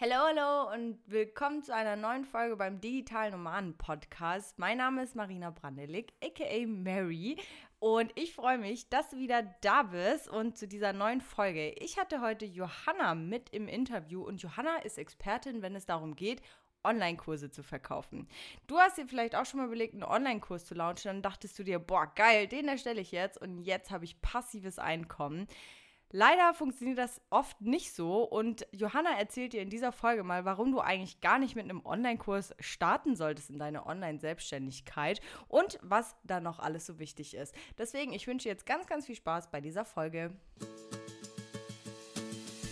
Hallo, hallo und willkommen zu einer neuen Folge beim Digitalen Nomaden Podcast. Mein Name ist Marina Brandelik, aka Mary, und ich freue mich, dass du wieder da bist und zu dieser neuen Folge. Ich hatte heute Johanna mit im Interview und Johanna ist Expertin, wenn es darum geht, Online-Kurse zu verkaufen. Du hast dir vielleicht auch schon mal überlegt, einen Online-Kurs zu launchen, dann dachtest du dir, boah, geil, den erstelle ich jetzt und jetzt habe ich passives Einkommen. Leider funktioniert das oft nicht so und Johanna erzählt dir in dieser Folge mal, warum du eigentlich gar nicht mit einem Online-Kurs starten solltest in deine Online-Selbstständigkeit und was da noch alles so wichtig ist. Deswegen, ich wünsche jetzt ganz, ganz viel Spaß bei dieser Folge.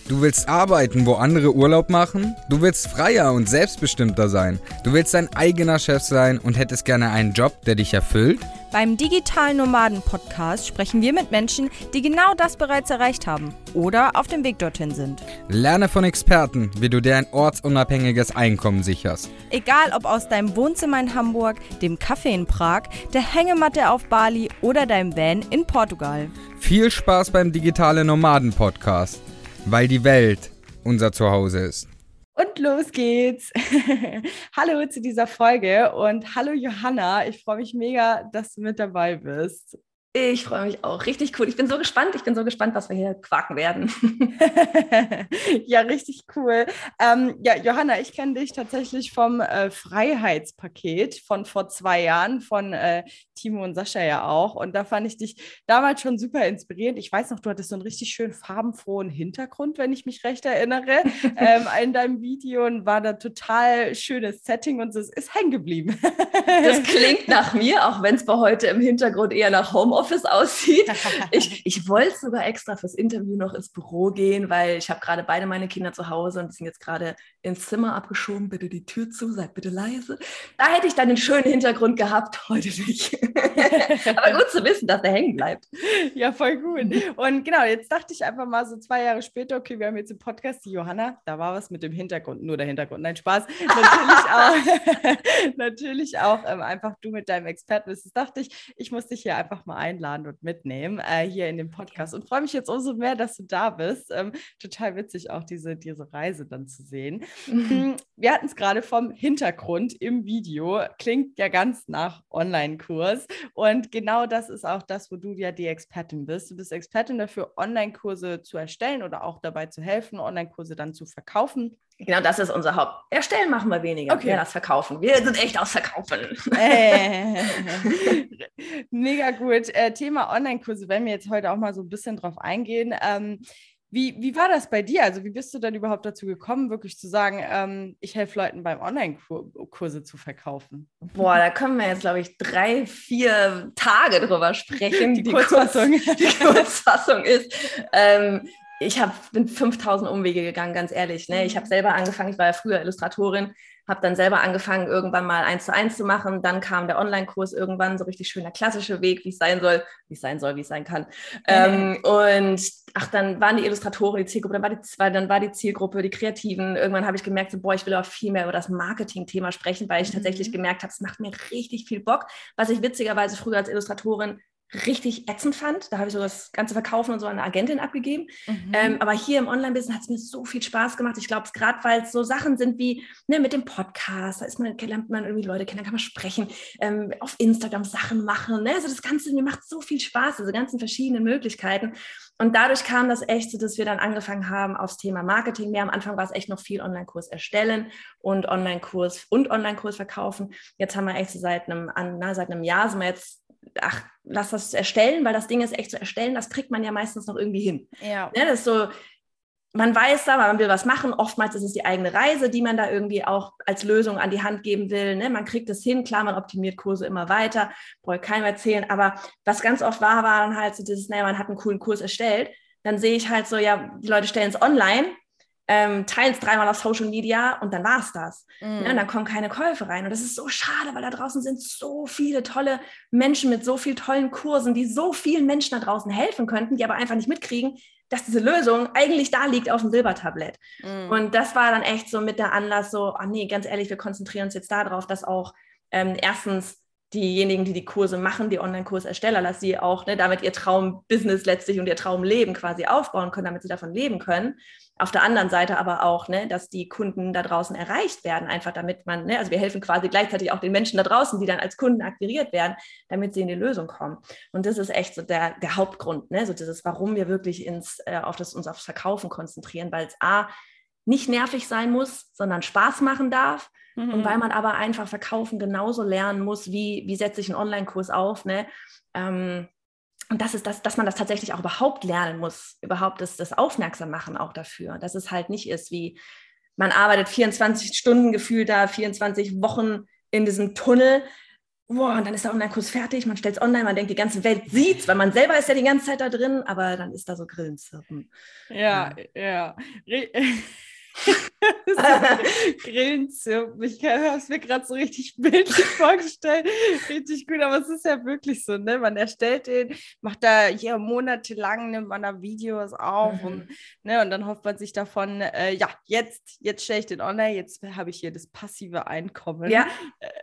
Du willst arbeiten, wo andere Urlaub machen? Du willst freier und selbstbestimmter sein. Du willst dein eigener Chef sein und hättest gerne einen Job, der dich erfüllt? Beim Digitalen Nomaden Podcast sprechen wir mit Menschen, die genau das bereits erreicht haben oder auf dem Weg dorthin sind. Lerne von Experten, wie du dir ein ortsunabhängiges Einkommen sicherst. Egal ob aus deinem Wohnzimmer in Hamburg, dem Café in Prag, der Hängematte auf Bali oder deinem Van in Portugal. Viel Spaß beim Digitale Nomaden Podcast weil die Welt unser Zuhause ist. Und los geht's. hallo zu dieser Folge und hallo Johanna. Ich freue mich mega, dass du mit dabei bist. Ich freue mich auch. Richtig cool. Ich bin so gespannt. Ich bin so gespannt, was wir hier quaken werden. ja, richtig cool. Ähm, ja, Johanna, ich kenne dich tatsächlich vom äh, Freiheitspaket von vor zwei Jahren, von äh, Timo und Sascha ja auch. Und da fand ich dich damals schon super inspirierend. Ich weiß noch, du hattest so einen richtig schön farbenfrohen Hintergrund, wenn ich mich recht erinnere, ähm, in deinem Video und war da total schönes Setting und es ist hängen geblieben. das klingt nach mir, auch wenn es bei heute im Hintergrund eher nach Homeoffice Homeoffice aussieht. Ich, ich wollte sogar extra fürs Interview noch ins Büro gehen, weil ich habe gerade beide meine Kinder zu Hause und die sind jetzt gerade ins Zimmer abgeschoben. Bitte die Tür zu, seid bitte leise. Da hätte ich dann den schönen Hintergrund gehabt, heute nicht. Aber gut zu wissen, dass der hängen bleibt. Ja, voll gut. Und genau, jetzt dachte ich einfach mal so zwei Jahre später, okay, wir haben jetzt im Podcast die Johanna, da war was mit dem Hintergrund, nur der Hintergrund, nein, Spaß. Natürlich auch, natürlich auch ähm, einfach du mit deinem Expertenwissen. dachte ich, ich muss dich hier einfach mal ein einladen und mitnehmen äh, hier in dem Podcast und freue mich jetzt umso mehr, dass du da bist. Ähm, total witzig auch diese, diese Reise dann zu sehen. Mhm. Wir hatten es gerade vom Hintergrund im Video, klingt ja ganz nach Online-Kurs und genau das ist auch das, wo du ja die Expertin bist. Du bist Expertin dafür, Online-Kurse zu erstellen oder auch dabei zu helfen, Online-Kurse dann zu verkaufen. Genau, das ist unser Haupt. Erstellen machen wir weniger. Okay. Ja, das Verkaufen. Wir sind echt aus Verkaufen. Äh, mega gut. Äh, Thema Online-Kurse, wenn wir jetzt heute auch mal so ein bisschen drauf eingehen. Ähm, wie, wie war das bei dir? Also, wie bist du dann überhaupt dazu gekommen, wirklich zu sagen, ähm, ich helfe Leuten beim Online-Kurse zu verkaufen? Boah, da können wir jetzt, glaube ich, drei, vier Tage drüber sprechen. Die, die Kurzfassung. Kurz, die Kurzfassung ist, ähm, ich hab, bin 5000 Umwege gegangen, ganz ehrlich. Ne? Ich habe mhm. selber angefangen, ich war ja früher Illustratorin, habe dann selber angefangen, irgendwann mal eins zu eins zu machen. Dann kam der Online-Kurs irgendwann, so richtig schöner klassischer Weg, wie es sein soll, wie es sein soll, wie es sein kann. Ähm, und ach, dann waren die Illustratoren die Zielgruppe, dann war die, dann war die Zielgruppe, die Kreativen. Irgendwann habe ich gemerkt, so, boah, ich will auch viel mehr über das Marketing-Thema sprechen, weil ich mhm. tatsächlich gemerkt habe, es macht mir richtig viel Bock, was ich witzigerweise früher als Illustratorin richtig ätzend fand. Da habe ich so das ganze Verkaufen und so an eine Agentin abgegeben. Mhm. Ähm, aber hier im Online-Business hat es mir so viel Spaß gemacht. Ich glaube, es gerade, weil es so Sachen sind wie ne, mit dem Podcast, da ist man, lernt man irgendwie Leute kennen, da kann man sprechen, ähm, auf Instagram Sachen machen. Ne? Also das Ganze, mir macht so viel Spaß, diese ganzen verschiedenen Möglichkeiten. Und dadurch kam das echt so, dass wir dann angefangen haben aufs Thema Marketing. Mehr am Anfang war es echt noch viel Online-Kurs erstellen und Online-Kurs und Online-Kurs verkaufen. Jetzt haben wir echt so seit einem, na, seit einem Jahr sind wir jetzt ach, lass das erstellen, weil das Ding ist echt zu erstellen, das kriegt man ja meistens noch irgendwie hin. Ja. Ne, das ist so, man weiß da, man will was machen. Oftmals ist es die eigene Reise, die man da irgendwie auch als Lösung an die Hand geben will. Ne? Man kriegt es hin, klar, man optimiert Kurse immer weiter, brauche keinem erzählen. Aber was ganz oft war, war dann halt so dieses, naja, man hat einen coolen Kurs erstellt. Dann sehe ich halt so, ja, die Leute stellen es online ähm, teilen es dreimal auf Social Media und dann war es das. Mm. Ja, und dann kommen keine Käufe rein. Und das ist so schade, weil da draußen sind so viele tolle Menschen mit so vielen tollen Kursen, die so vielen Menschen da draußen helfen könnten, die aber einfach nicht mitkriegen, dass diese Lösung eigentlich da liegt auf dem Silbertablett. Mm. Und das war dann echt so mit der Anlass so, ah nee, ganz ehrlich, wir konzentrieren uns jetzt darauf, dass auch ähm, erstens diejenigen, die die Kurse machen, die Online-Kursersteller, dass sie auch ne, damit ihr Traumbusiness letztlich und ihr Traumleben quasi aufbauen können, damit sie davon leben können. Auf der anderen Seite aber auch, ne, dass die Kunden da draußen erreicht werden, einfach damit man, ne, also wir helfen quasi gleichzeitig auch den Menschen da draußen, die dann als Kunden akquiriert werden, damit sie in die Lösung kommen. Und das ist echt so der, der Hauptgrund, ne, so dieses, warum wir wirklich ins, äh, auf das, uns aufs Verkaufen konzentrieren, weil es A, nicht nervig sein muss, sondern Spaß machen darf. Mhm. Und weil man aber einfach verkaufen genauso lernen muss, wie, wie setze ich einen Online-Kurs auf, ne? Ähm, und das ist das, dass man das tatsächlich auch überhaupt lernen muss, überhaupt das, das Aufmerksam machen auch dafür, dass es halt nicht ist wie, man arbeitet 24 Stunden gefühlt da, 24 Wochen in diesem Tunnel, boah, und dann ist der Online-Kurs fertig, man stellt es online, man denkt, die ganze Welt sieht's, weil man selber ist ja die ganze Zeit da drin, aber dann ist da so Grillenzirpen. Ja, ja. ja. Grillenzirpen. Ich habe es mir gerade so richtig bildlich vorgestellt. Richtig gut, aber es ist ja wirklich so, ne? Man erstellt den, macht da hier monatelang, nimmt man da Videos auf mhm. und, ne? und dann hofft man sich davon, äh, ja, jetzt, jetzt stelle ich den online, jetzt habe ich hier das passive Einkommen, ja.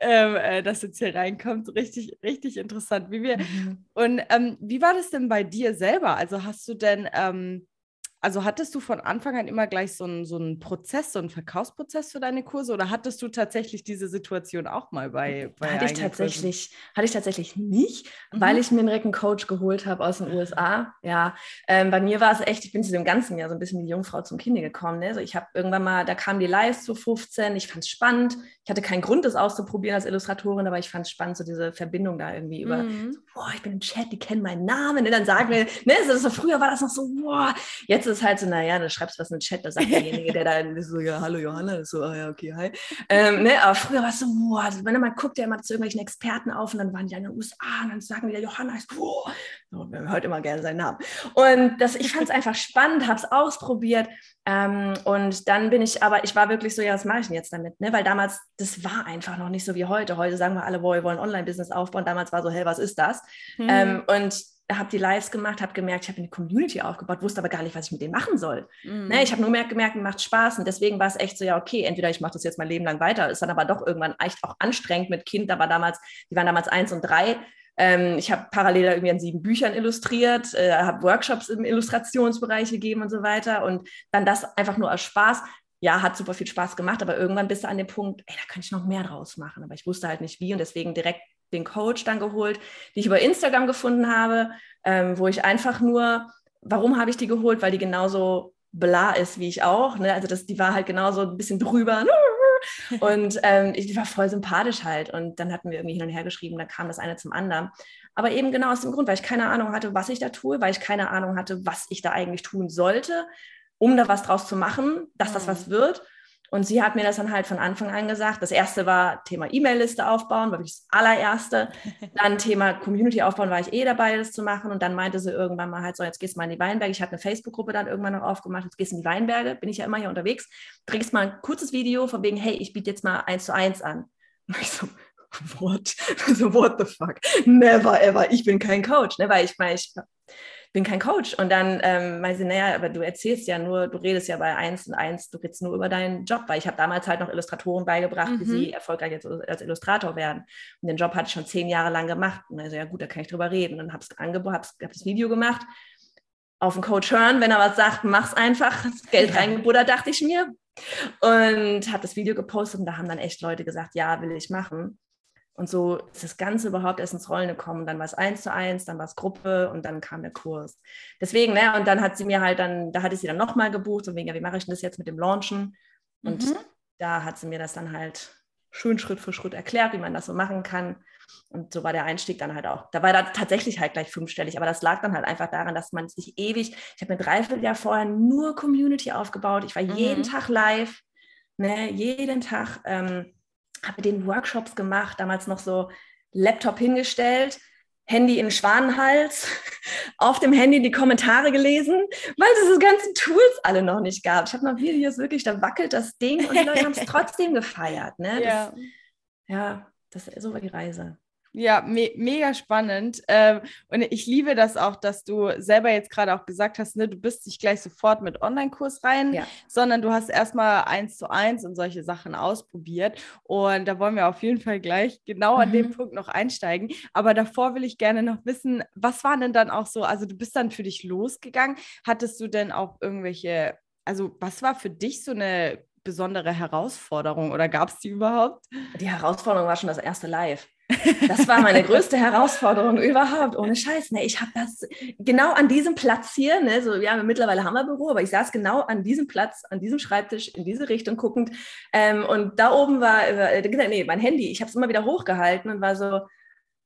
äh, äh, das jetzt hier reinkommt. Richtig, richtig interessant. Wie wir, mhm. Und ähm, wie war das denn bei dir selber? Also hast du denn ähm, also hattest du von Anfang an immer gleich so einen, so einen Prozess, so einen Verkaufsprozess für deine Kurse oder hattest du tatsächlich diese Situation auch mal bei, bei hatte ich tatsächlich Kursen? Hatte ich tatsächlich nicht, mhm. weil ich mir direkt einen Coach geholt habe aus den USA. Ja, ähm, bei mir war es echt, ich bin zu dem ganzen Jahr so ein bisschen wie Jungfrau zum Kinde gekommen. Ne? Also ich habe irgendwann mal, da kamen die Lives zu 15, ich fand es spannend. Ich hatte keinen Grund, das auszuprobieren als Illustratorin, aber ich fand es spannend, so diese Verbindung da irgendwie über, mhm. so, boah, ich bin im Chat, die kennen meinen Namen. Ne? Dann sagen wir, ne, so, so, früher war das noch so, boah, jetzt ist halt so, naja, du schreibst was in den Chat, da sagt derjenige, der da so, ja, hallo Johanna, so, ah, ja, okay, hi. Ähm, ne, aber früher war es so, boah, wenn man guckt ja immer zu irgendwelchen Experten auf und dann waren die in den USA und dann sagen die, Johanna ist, boah, so, man hört immer gerne seinen Namen. Und das, ich fand es einfach spannend, habe es ausprobiert ähm, und dann bin ich, aber ich war wirklich so, ja, was mache ich denn jetzt damit? Ne? Weil damals, das war einfach noch nicht so wie heute. Heute sagen wir alle, boah, wir wollen Online-Business aufbauen. Damals war so, hey, was ist das? Mhm. Ähm, und habe die Lives gemacht, habe gemerkt, ich habe eine Community aufgebaut, wusste aber gar nicht, was ich mit denen machen soll. Mhm. Ne, ich habe nur mehr gemerkt, macht Spaß und deswegen war es echt so, ja, okay, entweder ich mache das jetzt mein Leben lang weiter, ist dann aber doch irgendwann echt auch anstrengend mit Kind, da war damals, die waren damals eins und drei. Ähm, ich habe parallel irgendwie an sieben Büchern illustriert, äh, habe Workshops im Illustrationsbereich gegeben und so weiter und dann das einfach nur aus Spaß ja, hat super viel Spaß gemacht, aber irgendwann bist du an dem Punkt, ey, da könnte ich noch mehr draus machen. Aber ich wusste halt nicht wie und deswegen direkt den Coach dann geholt, die ich über Instagram gefunden habe, ähm, wo ich einfach nur, warum habe ich die geholt? Weil die genauso bla ist wie ich auch. Ne? Also das, die war halt genauso ein bisschen drüber. Und ähm, die war voll sympathisch halt. Und dann hatten wir irgendwie hin und her geschrieben, dann kam das eine zum anderen. Aber eben genau aus dem Grund, weil ich keine Ahnung hatte, was ich da tue, weil ich keine Ahnung hatte, was ich da eigentlich tun sollte, um da was draus zu machen, dass das was mhm. wird. Und sie hat mir das dann halt von Anfang an gesagt. Das erste war Thema E-Mail-Liste aufbauen, war das allererste. Dann Thema Community aufbauen, war ich eh dabei, das zu machen. Und dann meinte sie irgendwann mal halt so, jetzt gehst du mal in die Weinberge. Ich hatte eine Facebook-Gruppe dann irgendwann noch aufgemacht. Jetzt gehst du in die Weinberge, bin ich ja immer hier unterwegs. Drehst mal ein kurzes Video von wegen, hey, ich biete jetzt mal eins zu eins an. Und ich so, what? so, what the fuck? Never ever. Ich bin kein Coach, ne? weil ich, weil ich bin kein Coach. Und dann ähm, meinte sie, naja, aber du erzählst ja nur, du redest ja bei eins und eins, du redest nur über deinen Job, weil ich habe damals halt noch Illustratoren beigebracht, mhm. wie sie mhm. erfolgreich jetzt als Illustrator werden. Und den Job hatte ich schon zehn Jahre lang gemacht. Und also ja gut, da kann ich drüber reden. Und dann habe ich hab, hab das Video gemacht, auf den Coach hören, wenn er was sagt, mach's einfach. Das Geld reingebuddert, dachte ich mir. Und habe das Video gepostet und da haben dann echt Leute gesagt, ja, will ich machen. Und so ist das Ganze überhaupt erst ins Rollen gekommen. Dann war es eins zu eins, dann war es Gruppe und dann kam der Kurs. Deswegen, ne, und dann hat sie mir halt dann, da hatte ich sie dann nochmal gebucht, so wegen, ja, wie mache ich denn das jetzt mit dem Launchen? Und mhm. da hat sie mir das dann halt schön Schritt für Schritt erklärt, wie man das so machen kann. Und so war der Einstieg dann halt auch. Da war da tatsächlich halt gleich fünfstellig, aber das lag dann halt einfach daran, dass man sich ewig, ich habe mir dreiviertel Jahr vorher nur Community aufgebaut. Ich war mhm. jeden Tag live, ne, jeden Tag. Ähm, habe den Workshops gemacht, damals noch so Laptop hingestellt, Handy in Schwanenhals, auf dem Handy die Kommentare gelesen, weil es diese ganzen Tools alle noch nicht gab. Ich habe noch Videos wirklich, da wackelt das Ding und die Leute haben es trotzdem gefeiert. Ne? Das, ja. ja, das, so war die Reise. Ja, me mega spannend. Ähm, und ich liebe das auch, dass du selber jetzt gerade auch gesagt hast, ne, du bist nicht gleich sofort mit Online-Kurs rein, ja. sondern du hast erstmal eins zu eins und solche Sachen ausprobiert. Und da wollen wir auf jeden Fall gleich genau an mhm. dem Punkt noch einsteigen. Aber davor will ich gerne noch wissen, was war denn dann auch so, also du bist dann für dich losgegangen. Hattest du denn auch irgendwelche, also was war für dich so eine besondere Herausforderung oder gab es die überhaupt? Die Herausforderung war schon das erste Live. Das war meine größte Herausforderung überhaupt, ohne Scheiß. Ne, ich habe das genau an diesem Platz hier, ne, so, ja, mittlerweile haben wir Büro, aber ich saß genau an diesem Platz, an diesem Schreibtisch, in diese Richtung guckend. Ähm, und da oben war, äh, nee, mein Handy, ich habe es immer wieder hochgehalten und war so,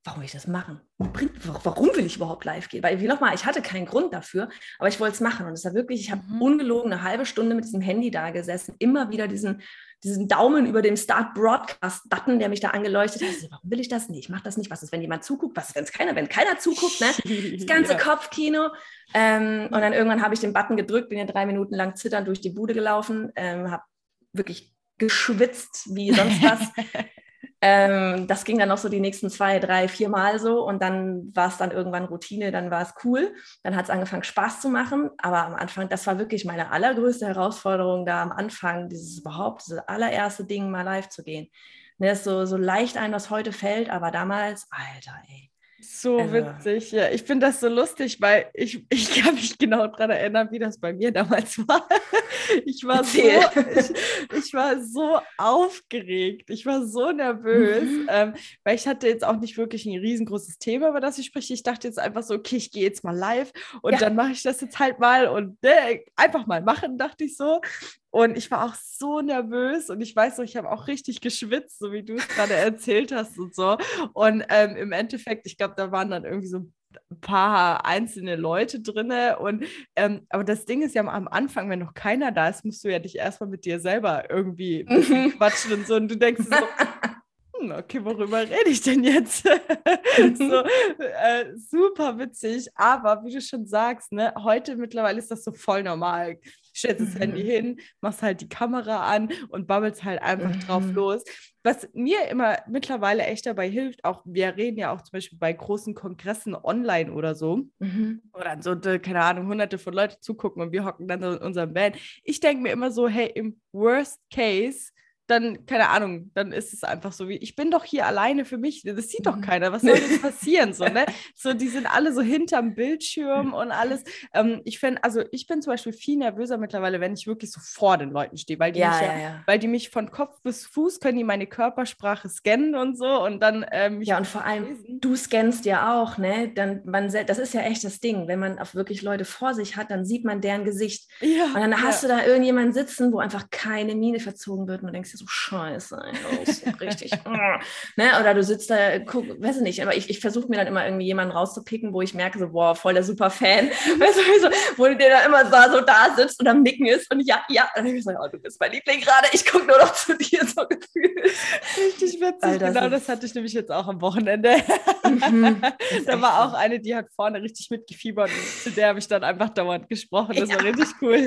warum will ich das machen? Warum will ich überhaupt live gehen? Weil, wie nochmal, ich hatte keinen Grund dafür, aber ich wollte es machen. Und es war wirklich, ich habe mhm. ungelogen eine halbe Stunde mit diesem Handy da gesessen, immer wieder diesen, diesen Daumen über dem Start Broadcast-Button, der mich da angeleuchtet hat. Also, warum will ich das nicht? Ich mache das nicht. Was ist, wenn jemand zuguckt? Was ist, wenn es keiner, wenn keiner zuguckt? Ne? Das ganze ja. Kopfkino. Ähm, und dann irgendwann habe ich den Button gedrückt, bin ja drei Minuten lang zitternd durch die Bude gelaufen, ähm, habe wirklich geschwitzt wie sonst was. Ähm, das ging dann noch so die nächsten zwei, drei, vier Mal so und dann war es dann irgendwann Routine, dann war es cool. Dann hat es angefangen Spaß zu machen, aber am Anfang, das war wirklich meine allergrößte Herausforderung da am Anfang, dieses überhaupt, dieses allererste Ding mal live zu gehen. Ne, ist so, so leicht ein, was heute fällt, aber damals, Alter, ey, so also. witzig, ja. Ich finde das so lustig, weil ich, ich kann mich genau daran erinnern, wie das bei mir damals war. Ich war, so, ich, ich, war so aufgeregt, ich war so nervös, mhm. ähm, weil ich hatte jetzt auch nicht wirklich ein riesengroßes Thema, über das ich spreche. Ich dachte jetzt einfach so, okay, ich gehe jetzt mal live und ja. dann mache ich das jetzt halt mal und äh, einfach mal machen, dachte ich so. Und ich war auch so nervös und ich weiß noch, ich habe auch richtig geschwitzt, so wie du es gerade erzählt hast und so. Und ähm, im Endeffekt, ich glaube, da waren dann irgendwie so ein paar einzelne Leute drin. Und ähm, aber das Ding ist ja am Anfang, wenn noch keiner da ist, musst du ja dich erstmal mit dir selber irgendwie quatschen und so. Und du denkst so, hm, okay, worüber rede ich denn jetzt? so, äh, super witzig, aber wie du schon sagst, ne, heute mittlerweile ist das so voll normal. Stellst das mhm. Handy hin, machst halt die Kamera an und babbelst halt einfach mhm. drauf los. Was mir immer mittlerweile echt dabei hilft, auch wir reden ja auch zum Beispiel bei großen Kongressen online oder so, mhm. oder so, keine Ahnung, hunderte von Leuten zugucken und wir hocken dann in unserem Band. Ich denke mir immer so, hey, im Worst Case dann, keine Ahnung, dann ist es einfach so wie, ich bin doch hier alleine für mich, das sieht doch mhm. keiner, was soll jetzt passieren? So, ne? so, die sind alle so hinterm Bildschirm und alles. Ähm, ich finde, also ich bin zum Beispiel viel nervöser mittlerweile, wenn ich wirklich so vor den Leuten stehe, weil die, ja, mich, ja, ja. weil die mich von Kopf bis Fuß können die meine Körpersprache scannen und so und dann ähm, Ja, und vor allem, lesen. du scannst ja auch, ne? Dann, man, das ist ja echt das Ding, wenn man auch wirklich Leute vor sich hat, dann sieht man deren Gesicht. Ja, und dann hast du da irgendjemanden sitzen, wo einfach keine Miene verzogen wird und du denkst so scheiße, so richtig. ne? Oder du sitzt da, guck, weiß ich nicht, aber ich, ich versuche mir dann immer irgendwie jemanden rauszupicken, wo ich merke, so, boah, voll der super Fan. weißt du, so, wo der da immer so, so da sitzt und am Nicken ist und ja, ja, und ich so, oh, du bist mein Liebling gerade, ich gucke nur noch zu dir, so gefühlt. Richtig witzig, Alter, genau das hatte ich nämlich jetzt auch am Wochenende. Mhm, da war auch eine, die hat vorne richtig mitgefiebert und zu der habe ich dann einfach dauernd gesprochen. Das ja. war richtig cool.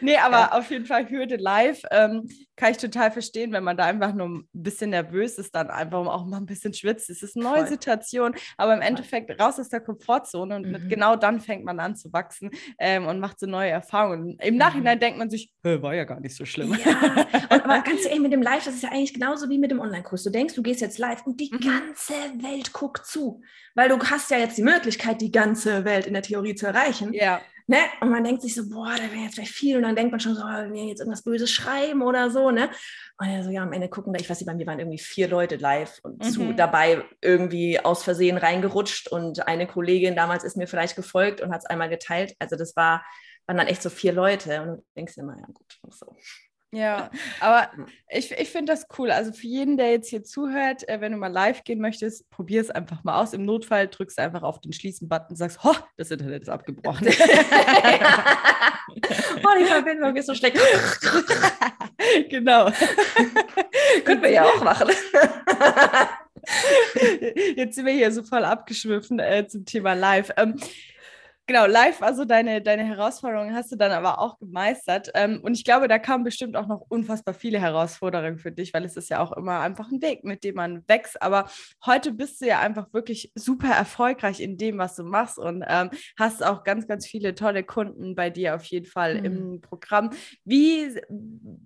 nee, aber ja. auf jeden Fall Hürde live. Ähm, kann ich total verstehen, wenn man da einfach nur ein bisschen nervös ist, dann einfach auch mal ein bisschen schwitzt. Es ist eine neue Voll. Situation, aber im Endeffekt raus aus der Komfortzone und mhm. genau dann fängt man an zu wachsen ähm, und macht so neue Erfahrungen. Im Nachhinein mhm. denkt man sich, war ja gar nicht so schlimm. Ja, und, aber ganz ehrlich, mit dem Live, das ist ja eigentlich genauso wie mit dem Online-Kurs. Du denkst, du gehst jetzt live und die mhm. ganze Welt guckt zu, weil du hast ja jetzt die Möglichkeit, die ganze Welt in der Theorie zu erreichen. Ja. Ne? Und man denkt sich so, boah, da wäre jetzt vielleicht viel. Und dann denkt man schon so, oh, mir jetzt irgendwas Böses schreiben oder so. Ne? Und ja, so, ja, am Ende gucken da, ich weiß nicht, bei mir waren irgendwie vier Leute live und mhm. zu, dabei irgendwie aus Versehen reingerutscht. Und eine Kollegin damals ist mir vielleicht gefolgt und hat es einmal geteilt. Also das war, waren dann echt so vier Leute. Und du denkst immer, ja gut, so. Ja, aber ich, ich finde das cool. Also für jeden, der jetzt hier zuhört, äh, wenn du mal live gehen möchtest, probier es einfach mal aus. Im Notfall drückst du einfach auf den Schließen-Button und sagst, ho, das Internet ist abgebrochen. oh, die Verbindung ist so schlecht. genau. Könnten wir ja auch machen. jetzt sind wir hier so voll abgeschwiffen äh, zum Thema Live. Ähm, genau, live war so deine, deine Herausforderungen, hast du dann aber auch gemeistert. Ähm, und ich glaube, da kamen bestimmt auch noch unfassbar viele Herausforderungen für dich, weil es ist ja auch immer einfach ein Weg, mit dem man wächst. Aber heute bist du ja einfach wirklich super erfolgreich in dem, was du machst und ähm, hast auch ganz, ganz viele tolle Kunden bei dir auf jeden Fall mhm. im Programm. Wie,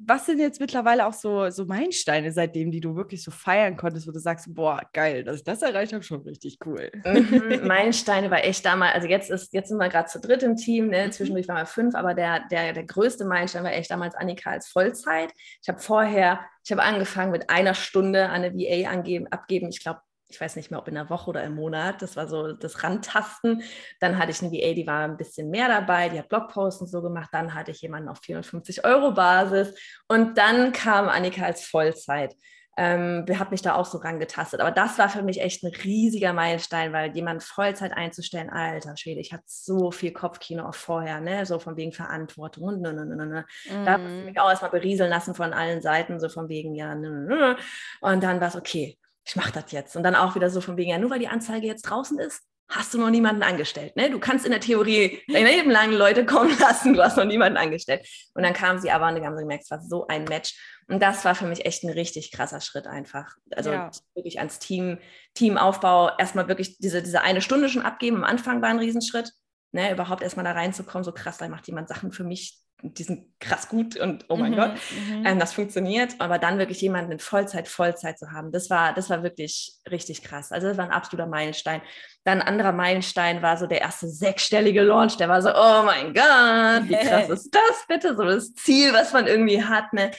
was sind jetzt mittlerweile auch so, so Meilensteine seitdem, die du wirklich so feiern konntest, wo du sagst, boah, geil, dass ich das erreicht habe, schon richtig cool. Mhm, Meilensteine war echt damals, also jetzt ist, jetzt sind wir gerade zu dritt im Team, ne? Mhm. zwischendurch waren wir fünf, aber der, der, der größte Meilenstein war echt damals Annika als Vollzeit. Ich habe vorher, ich habe angefangen mit einer Stunde an eine VA angeben, abgeben, ich glaube, ich weiß nicht mehr, ob in der Woche oder im Monat. Das war so das Randtasten. Dann hatte ich eine VA, die war ein bisschen mehr dabei, die hat Blogposts und so gemacht. Dann hatte ich jemanden auf 450 Euro Basis. Und dann kam Annika als Vollzeit ähm, habe mich da auch so rangetastet. Aber das war für mich echt ein riesiger Meilenstein, weil jemand Vollzeit einzustellen, alter Schwede, ich hatte so viel Kopfkino auch vorher, ne? so von wegen Verantwortung und ne, ne, ne, ne. Mm. Da habe ich mich auch erstmal berieseln lassen von allen Seiten, so von wegen, ja, ne, ne, ne. Und dann war es okay, ich mache das jetzt. Und dann auch wieder so von wegen, ja, nur weil die Anzeige jetzt draußen ist, hast du noch niemanden angestellt. Ne? Du kannst in der Theorie dein Leben lang Leute kommen lassen, du hast noch niemanden angestellt. Und dann kam sie aber und dann haben sie gemerkt, es war so ein Match. Und das war für mich echt ein richtig krasser Schritt einfach. Also ja. wirklich ans Team, Teamaufbau, erstmal wirklich diese, diese eine Stunde schon abgeben. Am Anfang war ein Riesenschritt. Ne, überhaupt erstmal da reinzukommen, so krass, da macht jemand Sachen für mich, die sind krass gut und oh mein mhm, Gott, mhm. ähm, das funktioniert. Aber dann wirklich jemanden in Vollzeit, Vollzeit zu haben, das war, das war wirklich richtig krass. Also das war ein absoluter Meilenstein. Dann ein anderer Meilenstein war so der erste sechsstellige Launch, der war so, oh mein Gott, wie krass ist das bitte? So das Ziel, was man irgendwie hat. Ne?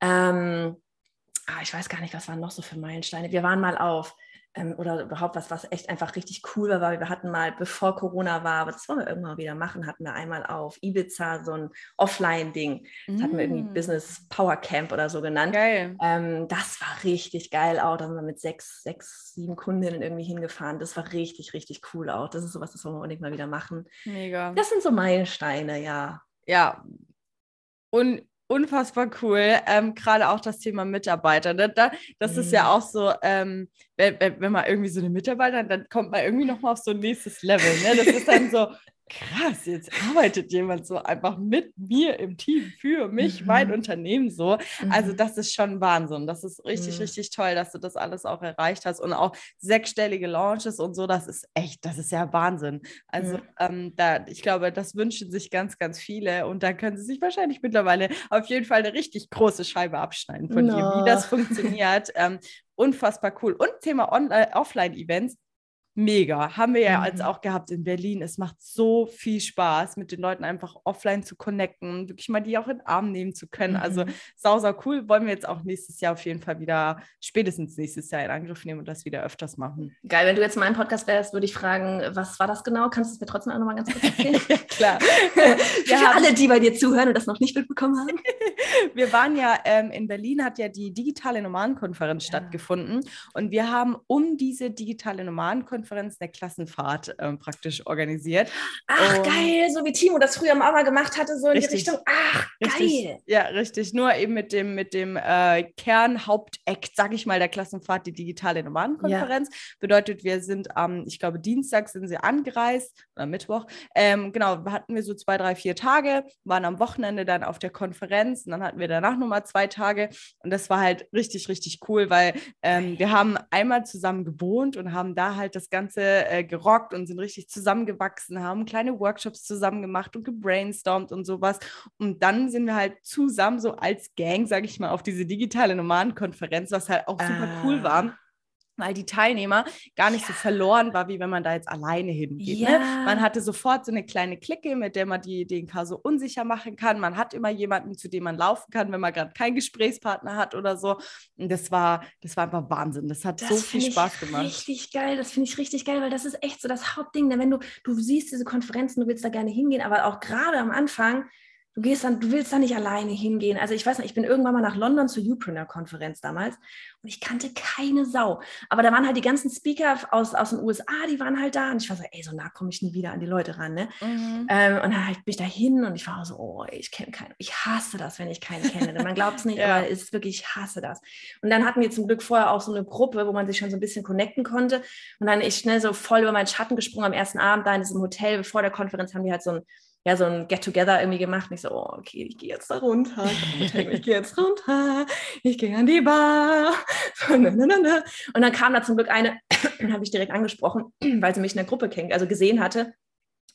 Ähm, ah, ich weiß gar nicht, was waren noch so für Meilensteine. Wir waren mal auf, ähm, oder überhaupt was, was echt einfach richtig cool war, weil wir hatten mal, bevor Corona war, aber das wollen wir irgendwann wieder machen, hatten wir einmal auf Ibiza so ein Offline-Ding. Das mm. hatten wir irgendwie mm. Business Power Camp oder so genannt. Geil. Ähm, das war richtig geil auch. Da sind wir mit sechs, sechs, sieben Kundinnen irgendwie hingefahren. Das war richtig, richtig cool auch. Das ist sowas, das wollen wir unbedingt mal wieder machen. Mega. Das sind so Meilensteine, ja. Ja. Und unfassbar cool. Ähm, Gerade auch das Thema Mitarbeiter. Ne? Da, das mhm. ist ja mhm. auch so, ähm, wenn, wenn, man irgendwie so eine Mitarbeiter, dann kommt man irgendwie nochmal auf so ein nächstes Level. Ne? Das ist dann so, krass, jetzt arbeitet jemand so einfach mit mir im Team für mich, mhm. mein Unternehmen so. Also mhm. Also das ist schon Wahnsinn. Das ist richtig, mhm. richtig toll, dass du das alles auch erreicht hast und auch sechsstellige Launches und so. Das ist echt, das ist ja Wahnsinn. Also ähm, da, ich glaube, das wünschen sich ganz, ganz viele und da können sie sich wahrscheinlich mittlerweile auf jeden Fall eine richtig große Scheibe abschneiden von no. dir, wie das funktioniert. ähm, unfassbar cool. Und Thema Offline-Events mega. Haben wir ja mhm. als auch gehabt in Berlin. Es macht so viel Spaß, mit den Leuten einfach offline zu connecten, wirklich mal die auch in den Arm nehmen zu können. Also mhm. Also sau, sau cool. Wollen wir jetzt auch nächstes Jahr auf jeden Fall wieder, spätestens nächstes Jahr in Angriff nehmen und das wieder öfters machen. Geil, wenn du jetzt meinem Podcast wärst, würde ich fragen, was war das genau? Kannst du es mir trotzdem auch nochmal ganz kurz erzählen? ja, klar. Für haben... alle, die bei dir zuhören und das noch nicht mitbekommen haben. wir waren ja ähm, in Berlin, hat ja die digitale Nomadenkonferenz ja. stattgefunden und wir haben um diese digitale Nomadenkonferenz Konferenz der Klassenfahrt ähm, praktisch organisiert. Ach, und geil, so wie Timo das früher mal gemacht hatte, so in richtig, die Richtung. Ach, richtig, geil. Ja, richtig. Nur eben mit dem, mit dem äh, Kernhaupteck, sag ich mal, der Klassenfahrt, die digitale Nomadenkonferenz. Ja. Bedeutet, wir sind am, ähm, ich glaube, Dienstag sind sie angereist oder Mittwoch. Ähm, genau, hatten wir so zwei, drei, vier Tage, waren am Wochenende dann auf der Konferenz und dann hatten wir danach nochmal zwei Tage. Und das war halt richtig, richtig cool, weil ähm, wir haben einmal zusammen gewohnt und haben da halt das Ganze äh, gerockt und sind richtig zusammengewachsen, haben kleine Workshops zusammen gemacht und gebrainstormt und sowas. Und dann sind wir halt zusammen so als Gang, sage ich mal, auf diese digitale Nomadenkonferenz, was halt auch super ah. cool war weil die Teilnehmer gar nicht ja. so verloren war, wie wenn man da jetzt alleine hingeht. Ne? Ja. Ne? Man hatte sofort so eine kleine Clique, mit der man die DNK so unsicher machen kann. Man hat immer jemanden, zu dem man laufen kann, wenn man gerade keinen Gesprächspartner hat oder so. Und das war, das war einfach Wahnsinn. Das hat das so viel Spaß gemacht. Richtig geil, das finde ich richtig geil, weil das ist echt so das Hauptding. Denn wenn du, du siehst diese Konferenzen, du willst da gerne hingehen, aber auch gerade am Anfang, Du gehst dann, du willst da nicht alleine hingehen. Also ich weiß nicht, ich bin irgendwann mal nach London zur Upreneur-Konferenz damals und ich kannte keine Sau. Aber da waren halt die ganzen Speaker aus, aus den USA, die waren halt da. Und ich war so, ey, so nah komme ich nie wieder an die Leute ran. Ne? Mhm. Ähm, und dann halt bin ich da hin und ich war so, oh, ich kenne keinen. Ich hasse das, wenn ich keinen kenne. Man glaubt es nicht, ja. aber es ist wirklich, ich hasse das. Und dann hatten wir zum Glück vorher auch so eine Gruppe, wo man sich schon so ein bisschen connecten konnte. Und dann ich schnell so voll über meinen Schatten gesprungen am ersten Abend da in diesem Hotel. Bevor der Konferenz haben die halt so ein ja, so ein Get-Together irgendwie gemacht. Und ich so, oh, okay, ich gehe jetzt da runter. Ich, gehe jetzt runter. Ich gehe an die Bar. Und dann kam da zum Glück eine, habe ich direkt angesprochen, weil sie mich in der Gruppe kennt, also gesehen hatte.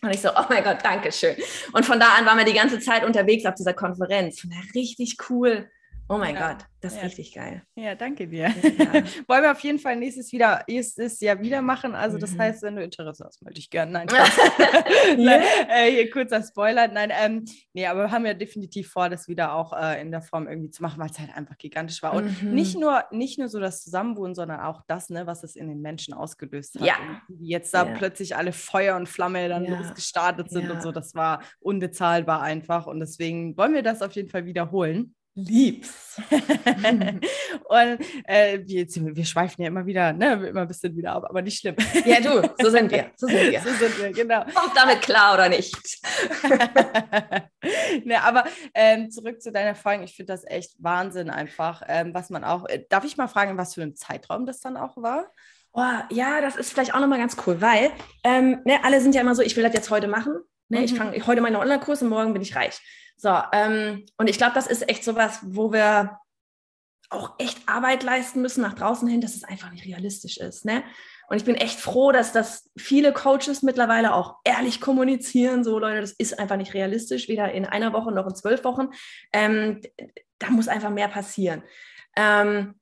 Und ich so, oh mein Gott, danke schön. Und von da an waren wir die ganze Zeit unterwegs auf dieser Konferenz. Von der richtig cool. Oh mein ja. Gott, das ist ja. richtig geil. Ja, danke dir. Ja. Wollen wir auf jeden Fall nächstes, wieder, nächstes Jahr wieder machen. Also das mhm. heißt, wenn du Interesse hast, melde ich gerne. Nein, Nein äh, hier kurzer Spoiler. Nein, ähm, nee, aber wir haben ja definitiv vor, das wieder auch äh, in der Form irgendwie zu machen, weil es halt einfach gigantisch war. Und mhm. nicht, nur, nicht nur so das Zusammenwohnen, sondern auch das, ne, was es in den Menschen ausgelöst hat. Ja. wie jetzt da plötzlich alle Feuer und Flamme dann losgestartet sind und so. Das war unbezahlbar einfach. Und deswegen wollen wir das auf jeden Fall wiederholen lieb's. und äh, wir, wir, schweifen ja immer wieder, ne, immer ein bisschen wieder ab, aber nicht schlimm. ja, du, so sind wir. So sind wir, so sind wir genau. Kommt damit klar oder nicht? ne, aber ähm, zurück zu deiner Frage, ich finde das echt Wahnsinn einfach, ähm, was man auch, äh, darf ich mal fragen, was für ein Zeitraum das dann auch war? Oh, ja, das ist vielleicht auch nochmal ganz cool, weil ähm, ne, alle sind ja immer so, ich will das jetzt heute machen. Ne, mhm. Ich fange heute meine Online-Kurs und morgen bin ich reich. So, ähm, und ich glaube, das ist echt sowas, wo wir auch echt Arbeit leisten müssen nach draußen hin, dass es einfach nicht realistisch ist. Ne? Und ich bin echt froh, dass das viele Coaches mittlerweile auch ehrlich kommunizieren. So, Leute, das ist einfach nicht realistisch, weder in einer Woche noch in zwölf Wochen. Ähm, da muss einfach mehr passieren. Ähm,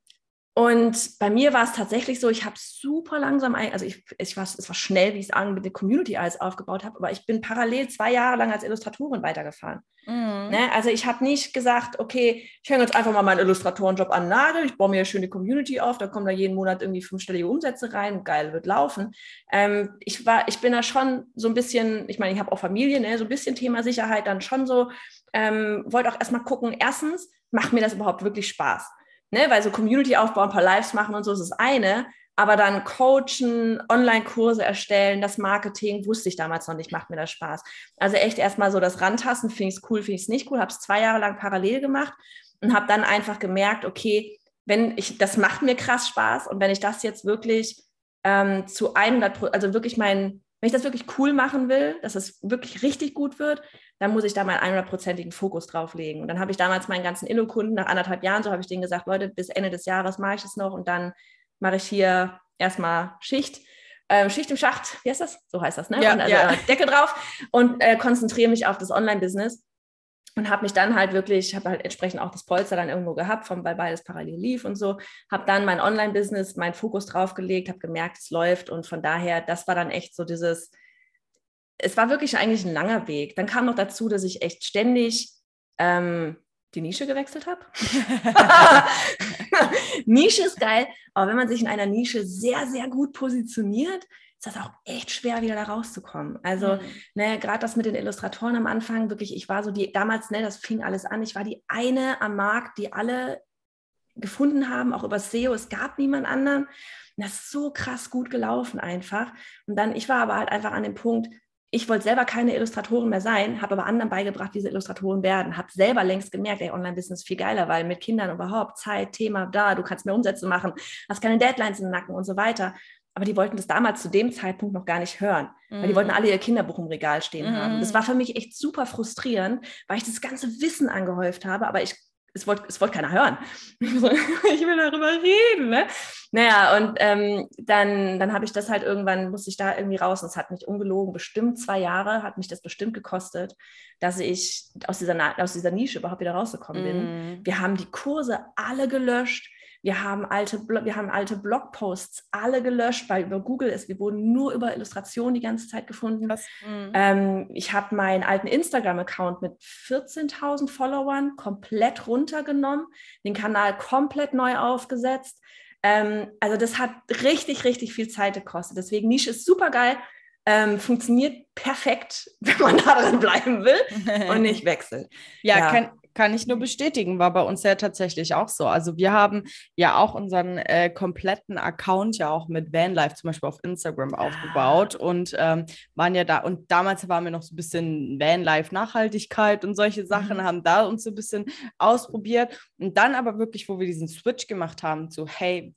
und bei mir war es tatsächlich so, ich habe super langsam, ein, also ich, ich war, es war schnell, wie ich es an mit der Community alles aufgebaut habe, aber ich bin parallel zwei Jahre lang als Illustratorin weitergefahren. Mhm. Ne? Also ich habe nicht gesagt, okay, ich hänge jetzt einfach mal meinen Illustratorenjob an Nagel, ich baue mir eine schöne Community auf, da kommen da jeden Monat irgendwie fünfstellige Umsätze rein, geil, wird laufen. Ähm, ich, war, ich bin da schon so ein bisschen, ich meine, ich habe auch Familie, ne? so ein bisschen Thema Sicherheit dann schon so, ähm, wollte auch erstmal gucken, erstens, macht mir das überhaupt wirklich Spaß? Ne? Weil so Community aufbauen, ein paar Lives machen und so ist das eine. Aber dann coachen, Online-Kurse erstellen, das Marketing, wusste ich damals noch nicht, macht mir das Spaß. Also echt erstmal so das Rantasten, finde ich es cool, finde ich es nicht cool, habe es zwei Jahre lang parallel gemacht und habe dann einfach gemerkt, okay, wenn ich, das macht mir krass Spaß und wenn ich das jetzt wirklich ähm, zu 100, also wirklich mein, wenn ich das wirklich cool machen will, dass es wirklich richtig gut wird, dann muss ich da meinen 100-prozentigen Fokus drauf legen. Und dann habe ich damals meinen ganzen Illo-Kunden, nach anderthalb Jahren, so habe ich denen gesagt, Leute, bis Ende des Jahres mache ich es noch und dann mache ich hier erstmal Schicht. Ähm, Schicht im Schacht, wie heißt das? So heißt das, ne? Ja, und also ja. Deckel drauf und äh, konzentriere mich auf das Online-Business und habe mich dann halt wirklich, habe halt entsprechend auch das Polster dann irgendwo gehabt, von, weil beides parallel lief und so, habe dann mein Online-Business, meinen Fokus draufgelegt, habe gemerkt, es läuft und von daher, das war dann echt so dieses, es war wirklich eigentlich ein langer Weg. Dann kam noch dazu, dass ich echt ständig ähm, die Nische gewechselt habe. Nische ist geil, aber wenn man sich in einer Nische sehr, sehr gut positioniert, ist das auch echt schwer, wieder da rauszukommen. Also, mhm. ne, gerade das mit den Illustratoren am Anfang, wirklich, ich war so die, damals, ne, das fing alles an, ich war die eine am Markt, die alle gefunden haben, auch über SEO, es gab niemand anderen. Und das ist so krass gut gelaufen einfach. Und dann, ich war aber halt einfach an dem Punkt, ich wollte selber keine Illustratorin mehr sein, habe aber anderen beigebracht, wie sie Illustratoren werden, habe selber längst gemerkt, ey, Online-Business ist viel geiler, weil mit Kindern überhaupt Zeit, Thema da, du kannst mehr Umsätze machen, hast keine Deadlines im Nacken und so weiter. Aber die wollten das damals zu dem Zeitpunkt noch gar nicht hören, mhm. weil die wollten mhm. alle ihr Kinderbuch im Regal stehen mhm. haben. Das war für mich echt super frustrierend, weil ich das ganze Wissen angehäuft habe, aber ich es wollte es wollt keiner hören. ich will darüber reden. Ne? Naja, und ähm, dann, dann habe ich das halt irgendwann, musste ich da irgendwie raus und es hat mich ungelogen, bestimmt zwei Jahre, hat mich das bestimmt gekostet, dass ich aus dieser, aus dieser Nische überhaupt wieder rausgekommen bin. Mm. Wir haben die Kurse alle gelöscht. Wir haben alte, wir haben alte Blogposts alle gelöscht, weil über Google ist. Wir wurden nur über Illustrationen die ganze Zeit gefunden. Mhm. Ähm, ich habe meinen alten Instagram-Account mit 14.000 Followern komplett runtergenommen, den Kanal komplett neu aufgesetzt. Ähm, also das hat richtig, richtig viel Zeit gekostet. Deswegen Nische ist super geil, ähm, funktioniert perfekt, wenn man da drin bleiben will und nicht wechselt. Ja, ja. Kann, kann ich nur bestätigen, war bei uns ja tatsächlich auch so. Also wir haben ja auch unseren äh, kompletten Account ja auch mit Vanlife zum Beispiel auf Instagram ah. aufgebaut und ähm, waren ja da und damals waren wir noch so ein bisschen Vanlife Nachhaltigkeit und solche Sachen, mhm. haben da uns so ein bisschen ausprobiert und dann aber wirklich, wo wir diesen Switch gemacht haben, so hey,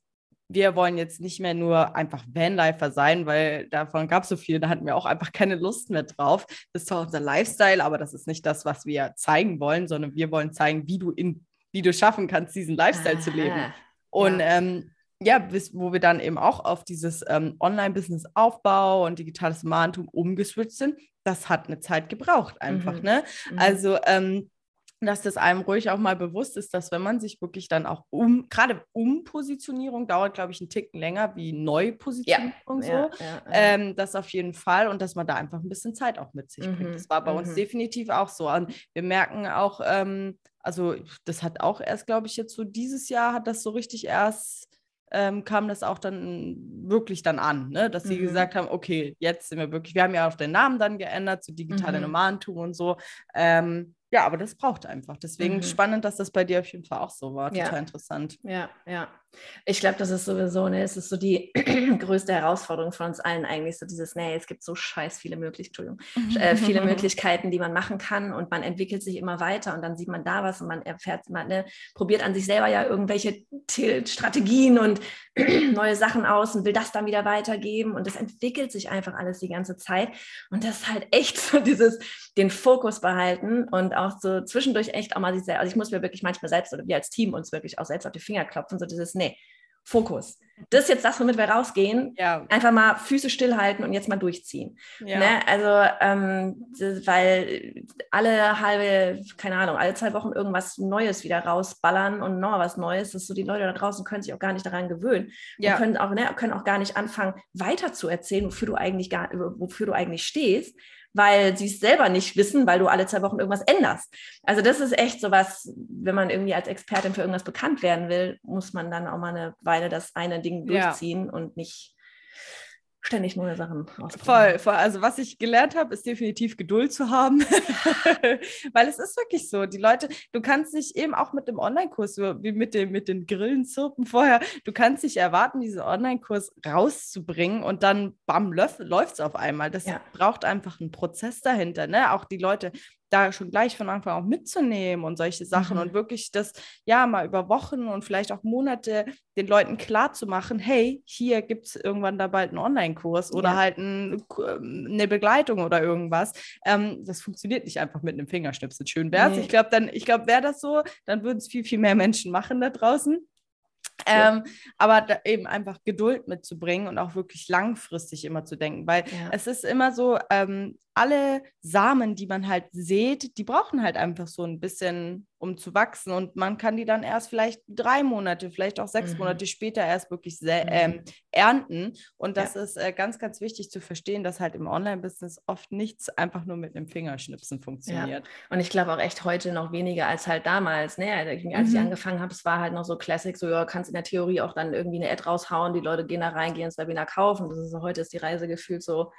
wir wollen jetzt nicht mehr nur einfach Vanlifer sein, weil davon gab es so viel, da hatten wir auch einfach keine Lust mehr drauf. Das ist zwar unser Lifestyle, aber das ist nicht das, was wir zeigen wollen, sondern wir wollen zeigen, wie du in, wie du schaffen kannst, diesen Lifestyle Aha. zu leben. Und ja. Ähm, ja, bis, wo wir dann eben auch auf dieses ähm, Online-Business-Aufbau und digitales Mahntum umgeswitcht sind, das hat eine Zeit gebraucht einfach. Mhm. Ne? Mhm. Also ähm, dass das einem ruhig auch mal bewusst ist, dass wenn man sich wirklich dann auch um, gerade Umpositionierung dauert, glaube ich, einen Ticken länger wie Neupositionierung ja, so. Ja, ja, ähm, das auf jeden Fall und dass man da einfach ein bisschen Zeit auch mit sich mhm, bringt. Das war bei mhm. uns definitiv auch so. Und wir merken auch, ähm, also das hat auch erst, glaube ich, jetzt so dieses Jahr hat das so richtig erst ähm, kam das auch dann wirklich dann an, ne? dass sie mhm. gesagt haben, okay, jetzt sind wir wirklich, wir haben ja auch den Namen dann geändert zu digitale mhm. Nomadentum und so. Ähm, ja, aber das braucht einfach. Deswegen mhm. spannend, dass das bei dir auf jeden Fall auch so war. Total ja. interessant. Ja, ja. Ich glaube, das ist sowieso, ne, es ist so die größte Herausforderung von uns allen eigentlich, so dieses, nee, es gibt so scheiß viele Möglichkeiten, äh, viele Möglichkeiten, die man machen kann und man entwickelt sich immer weiter und dann sieht man da was und man erfährt, man ne, probiert an sich selber ja irgendwelche Strategien und neue Sachen aus und will das dann wieder weitergeben und das entwickelt sich einfach alles die ganze Zeit und das ist halt echt so dieses, den Fokus behalten und auch so zwischendurch echt auch mal sich selbst, also ich muss mir wirklich manchmal selbst oder wir als Team uns wirklich auch selbst auf die Finger klopfen, so dieses, nee, Fokus. Das ist jetzt das, womit wir rausgehen. Ja. Einfach mal Füße stillhalten und jetzt mal durchziehen. Ja. Ne? Also, ähm, weil alle halbe, keine Ahnung, alle zwei Wochen irgendwas Neues wieder rausballern und noch was Neues, das ist so, die Leute da draußen können sich auch gar nicht daran gewöhnen. Ja. Und können auch, ne, können auch gar nicht anfangen, weiter zu erzählen, wofür du eigentlich gar, wofür du eigentlich stehst weil sie es selber nicht wissen, weil du alle zwei Wochen irgendwas änderst. Also das ist echt so was, wenn man irgendwie als Expertin für irgendwas bekannt werden will, muss man dann auch mal eine Weile das eine Ding durchziehen ja. und nicht ständig neue Sachen. Voll, voll. Also was ich gelernt habe, ist definitiv Geduld zu haben, weil es ist wirklich so. Die Leute, du kannst nicht eben auch mit dem Online-Kurs, wie mit, dem, mit den Grillenzirpen vorher, du kannst nicht erwarten, diesen Online-Kurs rauszubringen und dann, bam, läuft es auf einmal. Das ja. braucht einfach einen Prozess dahinter. Ne? Auch die Leute, da schon gleich von Anfang auch mitzunehmen und solche Sachen mhm. und wirklich das ja mal über Wochen und vielleicht auch Monate den Leuten klar zu machen, hey, hier gibt es irgendwann da bald einen Online-Kurs oder ja. halt ein, ähm, eine Begleitung oder irgendwas. Ähm, das funktioniert nicht einfach mit einem Fingerschnipsel. Schön wäre es. Nee. Ich glaube, dann, ich glaube, wäre das so, dann würden es viel, viel mehr Menschen machen da draußen. Ähm, aber eben einfach Geduld mitzubringen und auch wirklich langfristig immer zu denken, weil ja. es ist immer so, ähm, alle Samen, die man halt sät, die brauchen halt einfach so ein bisschen, um zu wachsen. Und man kann die dann erst vielleicht drei Monate, vielleicht auch sechs mhm. Monate später erst wirklich mhm. ähm, ernten. Und das ja. ist äh, ganz, ganz wichtig zu verstehen, dass halt im Online-Business oft nichts einfach nur mit einem Fingerschnipsen funktioniert. Ja. Und ich glaube auch echt heute noch weniger als halt damals. Ne? Also, als mhm. ich angefangen habe, es war halt noch so Classic, so ja, kannst in der Theorie auch dann irgendwie eine Ad raushauen, die Leute gehen da rein, gehen ins Webinar kaufen. Das ist, heute ist die Reise gefühlt so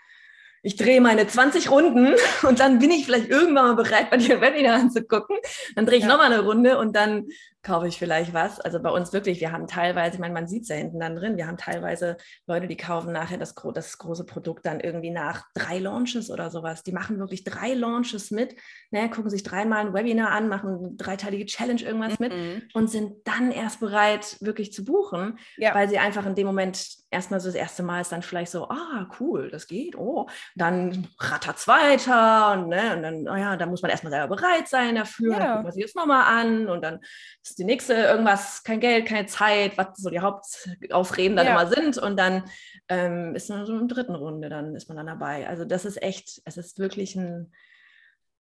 ich drehe meine 20 Runden und dann bin ich vielleicht irgendwann mal bereit, bei dir ein Webinar anzugucken. Dann drehe ich ja. nochmal eine Runde und dann kaufe ich vielleicht was. Also bei uns wirklich, wir haben teilweise, ich meine, man sieht es ja hinten dann drin, wir haben teilweise Leute, die kaufen nachher das, das große Produkt dann irgendwie nach drei Launches oder sowas. Die machen wirklich drei Launches mit, ne, gucken sich dreimal ein Webinar an, machen eine dreiteilige Challenge irgendwas mhm. mit und sind dann erst bereit, wirklich zu buchen, ja. weil sie einfach in dem Moment erstmal so das erste Mal ist dann vielleicht so, ah, cool, das geht, oh, dann rattert es weiter und, ne, und dann, oh ja, da muss man erstmal selber bereit sein dafür, ja. dann guckt man sich das nochmal an und dann ist die nächste irgendwas, kein Geld, keine Zeit, was so die Hauptausreden dann ja. immer sind. Und dann ähm, ist man so in der dritten Runde, dann ist man dann dabei. Also das ist echt, es ist wirklich ein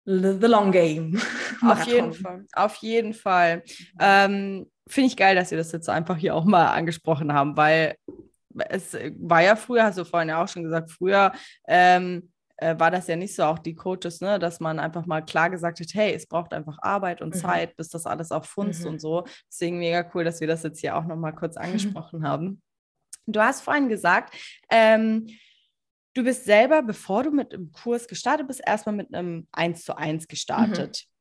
the long game. Auf jeden Fall, auf jeden Fall. Ähm, Finde ich geil, dass ihr das jetzt einfach hier auch mal angesprochen haben, weil es war ja früher, hast du vorhin ja auch schon gesagt, früher ähm, äh, war das ja nicht so, auch die Coaches, ne, dass man einfach mal klar gesagt hat, hey, es braucht einfach Arbeit und mhm. Zeit, bis das alles auch funzt mhm. und so. Deswegen mega cool, dass wir das jetzt hier auch nochmal kurz angesprochen mhm. haben. Du hast vorhin gesagt, ähm, du bist selber, bevor du mit einem Kurs gestartet bist, erstmal mit einem 1 zu 1 gestartet. Mhm.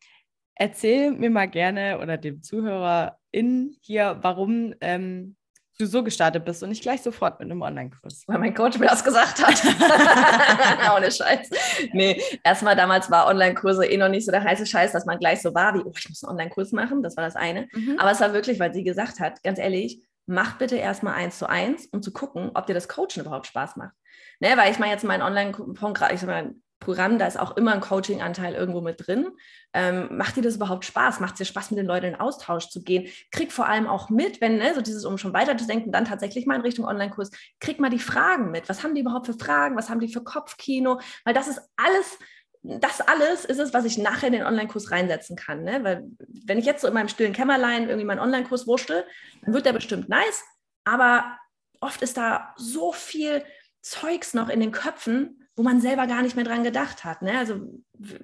Erzähl mir mal gerne oder dem ZuhörerInnen hier, warum ähm, du so gestartet bist und nicht gleich sofort mit einem Online-Kurs. Weil mein Coach mir das gesagt hat. Ohne Scheiß. Nee, erstmal damals war Online-Kurse eh noch nicht so der heiße Scheiß, dass man gleich so war wie, oh, ich muss einen Online-Kurs machen. Das war das eine. Mhm. Aber es war wirklich, weil sie gesagt hat, ganz ehrlich, mach bitte erstmal eins zu eins, um zu gucken, ob dir das Coachen überhaupt Spaß macht. Ne, weil ich meine jetzt mein Online-Programm, Programm, da ist auch immer ein Coaching-Anteil irgendwo mit drin. Ähm, macht dir das überhaupt Spaß? Macht es dir Spaß, mit den Leuten in Austausch zu gehen? Krieg vor allem auch mit, wenn, ne, so dieses, um schon weiter zu denken, dann tatsächlich mal in Richtung Online-Kurs, krieg mal die Fragen mit. Was haben die überhaupt für Fragen? Was haben die für Kopfkino? Weil das ist alles, das alles ist es, was ich nachher in den Online-Kurs reinsetzen kann. Ne? Weil wenn ich jetzt so in meinem stillen Kämmerlein irgendwie meinen Online-Kurs wurschtel, dann wird der bestimmt nice, aber oft ist da so viel Zeugs noch in den Köpfen, wo man selber gar nicht mehr dran gedacht hat. Ne? Also,